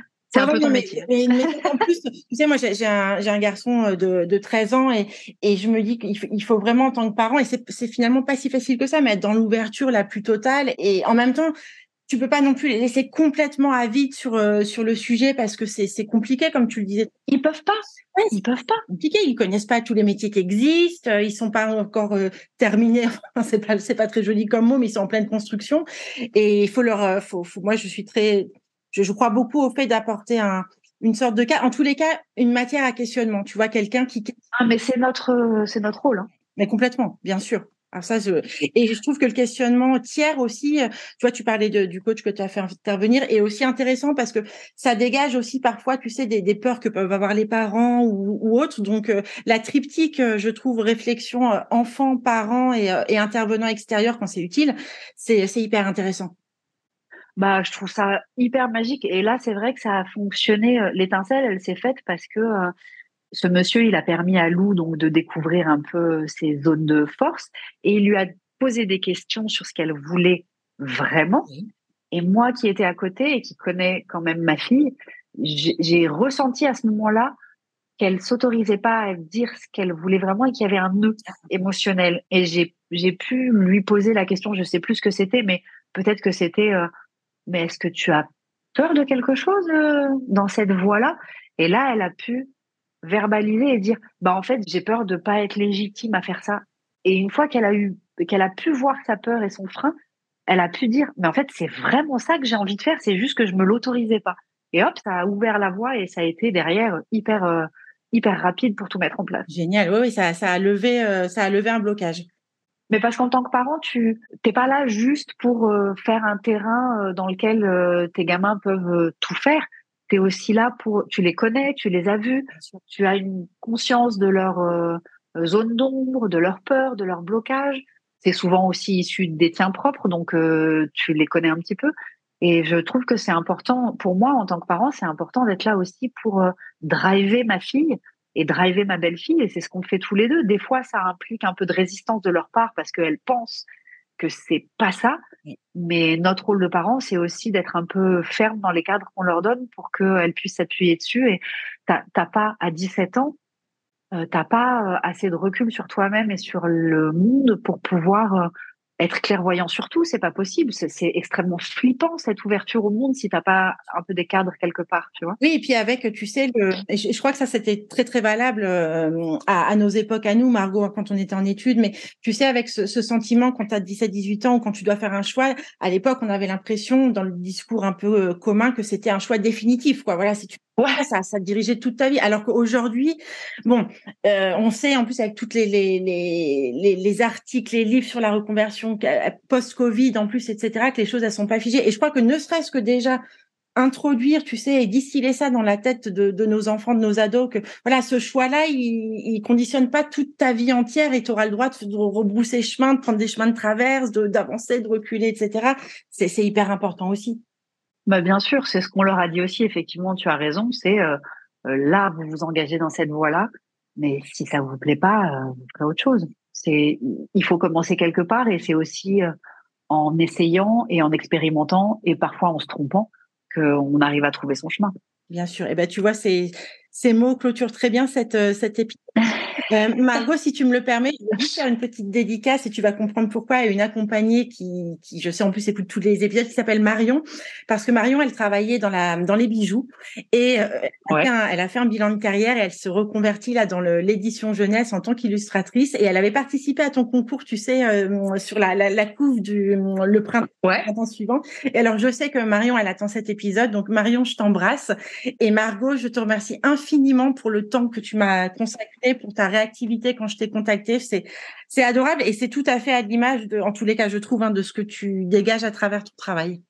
Métier. Mais, en plus, tu sais, moi, j'ai un, un, garçon euh, de, de 13 ans et, et je me dis qu'il faut, il faut vraiment, en tant que parent, et c'est finalement pas si facile que ça, mais être dans l'ouverture la plus totale. Et en même temps, tu peux pas non plus les laisser complètement à vide sur euh, sur le sujet parce que c'est compliqué comme tu le disais. Ils peuvent pas. ils peuvent pas. Compliqué. Ils connaissent pas tous les métiers qui existent. Euh, ils sont pas encore euh, terminés. [LAUGHS] c'est pas c'est pas très joli comme mot, mais ils sont en pleine construction. Et il faut leur faut, faut, moi je suis très je, je crois beaucoup au fait d'apporter un une sorte de cas en tous les cas une matière à questionnement. Tu vois quelqu'un qui. Ah mais c'est notre c'est notre rôle. Hein. Mais complètement, bien sûr. Alors ça, je... Et je trouve que le questionnement tiers aussi, euh, tu vois, tu parlais de, du coach que tu as fait intervenir, est aussi intéressant parce que ça dégage aussi parfois, tu sais, des, des peurs que peuvent avoir les parents ou, ou autres. Donc, euh, la triptyque, euh, je trouve, réflexion enfant, parents et, et intervenant extérieur quand c'est utile, c'est hyper intéressant. Bah, je trouve ça hyper magique. Et là, c'est vrai que ça a fonctionné. L'étincelle, elle s'est faite parce que ce monsieur, il a permis à Lou donc de découvrir un peu ses zones de force et il lui a posé des questions sur ce qu'elle voulait vraiment. Et moi qui étais à côté et qui connais quand même ma fille, j'ai ressenti à ce moment-là qu'elle s'autorisait pas à dire ce qu'elle voulait vraiment et qu'il y avait un nœud émotionnel. Et j'ai pu lui poser la question, je sais plus ce que c'était, mais peut-être que c'était, euh, mais est-ce que tu as peur de quelque chose euh, dans cette voie-là? Et là, elle a pu verbaliser et dire bah en fait j'ai peur de pas être légitime à faire ça. Et une fois qu'elle a eu qu'elle a pu voir sa peur et son frein elle a pu dire mais en fait c'est vraiment ça que j'ai envie de faire c'est juste que je me l'autorisais pas. Et hop ça a ouvert la voie et ça a été derrière hyper euh, hyper rapide pour tout mettre en place. Génial. Oui, oui ça, a levé euh, ça a levé un blocage mais parce qu'en tant que parent, tu t'es pas là juste pour euh, faire un terrain dans lequel tes gamins peuvent tout faire tu es aussi là pour, tu les connais, tu les as vus, tu as une conscience de leur euh, zone d'ombre, de leur peur, de leur blocage. C'est souvent aussi issu des tiens propres, donc euh, tu les connais un petit peu. Et je trouve que c'est important, pour moi en tant que parent, c'est important d'être là aussi pour euh, driver ma fille et driver ma belle-fille. Et c'est ce qu'on fait tous les deux. Des fois, ça implique un peu de résistance de leur part parce qu'elles pensent que c'est pas ça. Mais notre rôle de parent, c'est aussi d'être un peu ferme dans les cadres qu'on leur donne pour qu'elles puissent s'appuyer dessus. Et t'as pas, à 17 ans, euh, t'as pas euh, assez de recul sur toi-même et sur le monde pour pouvoir euh, être clairvoyant sur tout, c'est pas possible. C'est extrêmement flippant cette ouverture au monde si t'as pas un peu des cadres quelque part, tu vois. Oui, et puis avec, tu sais, je, crois que ça c'était très très valable euh, à, nos époques, à nous, Margot, quand on était en études. Mais tu sais, avec ce, sentiment quand tu as 17-18 ans ou quand tu dois faire un choix, à l'époque, on avait l'impression dans le discours un peu euh, commun que c'était un choix définitif, quoi. Voilà, si Ouais, ça, ça dirigeait toute ta vie. Alors qu'aujourd'hui, bon, euh, on sait en plus avec toutes les les, les les articles, les livres sur la reconversion post-Covid en plus, etc., que les choses elles sont pas figées. Et je crois que ne serait-ce que déjà introduire, tu sais, et distiller ça dans la tête de, de nos enfants, de nos ados, que voilà, ce choix-là, il, il conditionne pas toute ta vie entière et tu auras le droit de, de, rebrousser chemin, de prendre des chemins de traverse, d'avancer, de, reculer, etc. C'est hyper important aussi. Bah bien sûr, c'est ce qu'on leur a dit aussi. Effectivement, tu as raison. C'est euh, euh, là, vous vous engagez dans cette voie-là, mais si ça vous plaît pas, euh, vous ferez autre chose. C'est, il faut commencer quelque part, et c'est aussi en essayant et en expérimentant, et parfois en se trompant, qu'on arrive à trouver son chemin. Bien sûr. Et eh ben tu vois, ces ces mots clôturent très bien cette cette épisode. [LAUGHS] Euh, Margot, si tu me le permets, je vais faire une petite dédicace et tu vas comprendre pourquoi à une accompagnée qui, qui, je sais en plus écoute tous les épisodes, qui s'appelle Marion, parce que Marion, elle travaillait dans la dans les bijoux et euh, elle, a fait un bilan de carrière et elle se reconvertit là dans l'édition jeunesse en tant qu'illustratrice et elle avait participé à ton concours, tu sais, euh, sur la, la, la, couve du le printemps, ouais. suivant. Et alors je sais que Marion, elle attend cet épisode, donc Marion, je t'embrasse et Margot, je te remercie infiniment pour le temps que tu m'as consacré pour ta réactivité quand je t'ai contacté. C'est c'est adorable et c'est tout à fait à l'image en tous les cas, je trouve, hein, de ce que tu dégages à travers ton travail.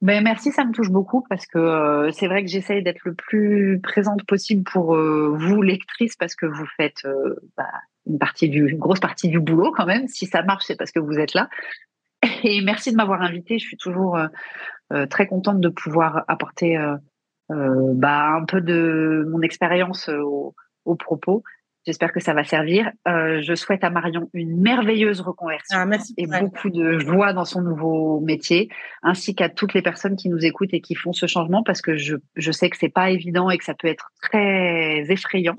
Ben merci, ça me touche beaucoup parce que euh, c'est vrai que j'essaye d'être le plus présente possible pour euh, vous lectrices parce que vous faites euh, bah, une partie du une grosse partie du boulot quand même. Si ça marche, c'est parce que vous êtes là. Et merci de m'avoir invitée. Je suis toujours très contente de pouvoir apporter bah, un peu de mon expérience aux, aux propos J'espère que ça va servir. Euh, je souhaite à Marion une merveilleuse reconversion ah, et beaucoup de joie dans son nouveau métier, ainsi qu'à toutes les personnes qui nous écoutent et qui font ce changement, parce que je, je sais que c'est pas évident et que ça peut être très effrayant.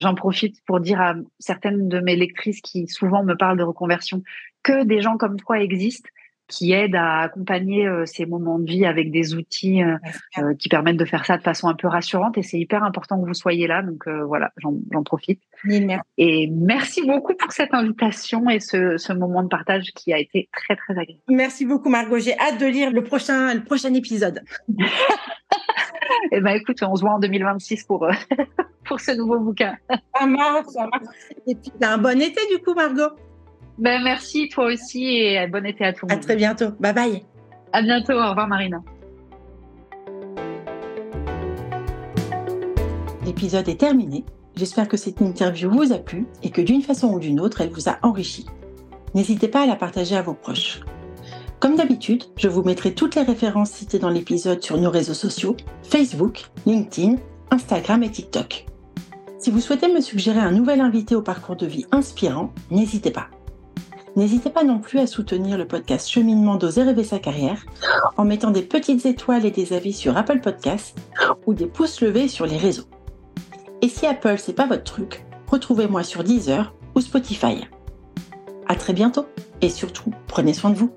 J'en profite pour dire à certaines de mes lectrices qui souvent me parlent de reconversion que des gens comme toi existent qui aident à accompagner euh, ces moments de vie avec des outils euh, euh, qui permettent de faire ça de façon un peu rassurante. Et c'est hyper important que vous soyez là. Donc voilà, j'en profite. Et merci beaucoup pour cette invitation et ce, ce, moment de partage qui a été très, très agréable. Merci beaucoup, Margot. J'ai hâte de lire le prochain, le prochain épisode. [LAUGHS] eh ben, écoute, on se voit en 2026 pour, [LAUGHS] pour ce nouveau bouquin. Ça marche, ça marche. Et puis, un bon été, du coup, Margot. Ben, merci, toi aussi, et bon été à tout le monde. À très bientôt. Bye bye. À bientôt. Au revoir, Marina. L'épisode est terminé. J'espère que cette interview vous a plu et que d'une façon ou d'une autre, elle vous a enrichi. N'hésitez pas à la partager à vos proches. Comme d'habitude, je vous mettrai toutes les références citées dans l'épisode sur nos réseaux sociaux, Facebook, LinkedIn, Instagram et TikTok. Si vous souhaitez me suggérer un nouvel invité au parcours de vie inspirant, n'hésitez pas. N'hésitez pas non plus à soutenir le podcast Cheminement d'oser rêver sa carrière en mettant des petites étoiles et des avis sur Apple Podcasts ou des pouces levés sur les réseaux. Et si Apple c'est pas votre truc, retrouvez-moi sur Deezer ou Spotify. À très bientôt et surtout, prenez soin de vous.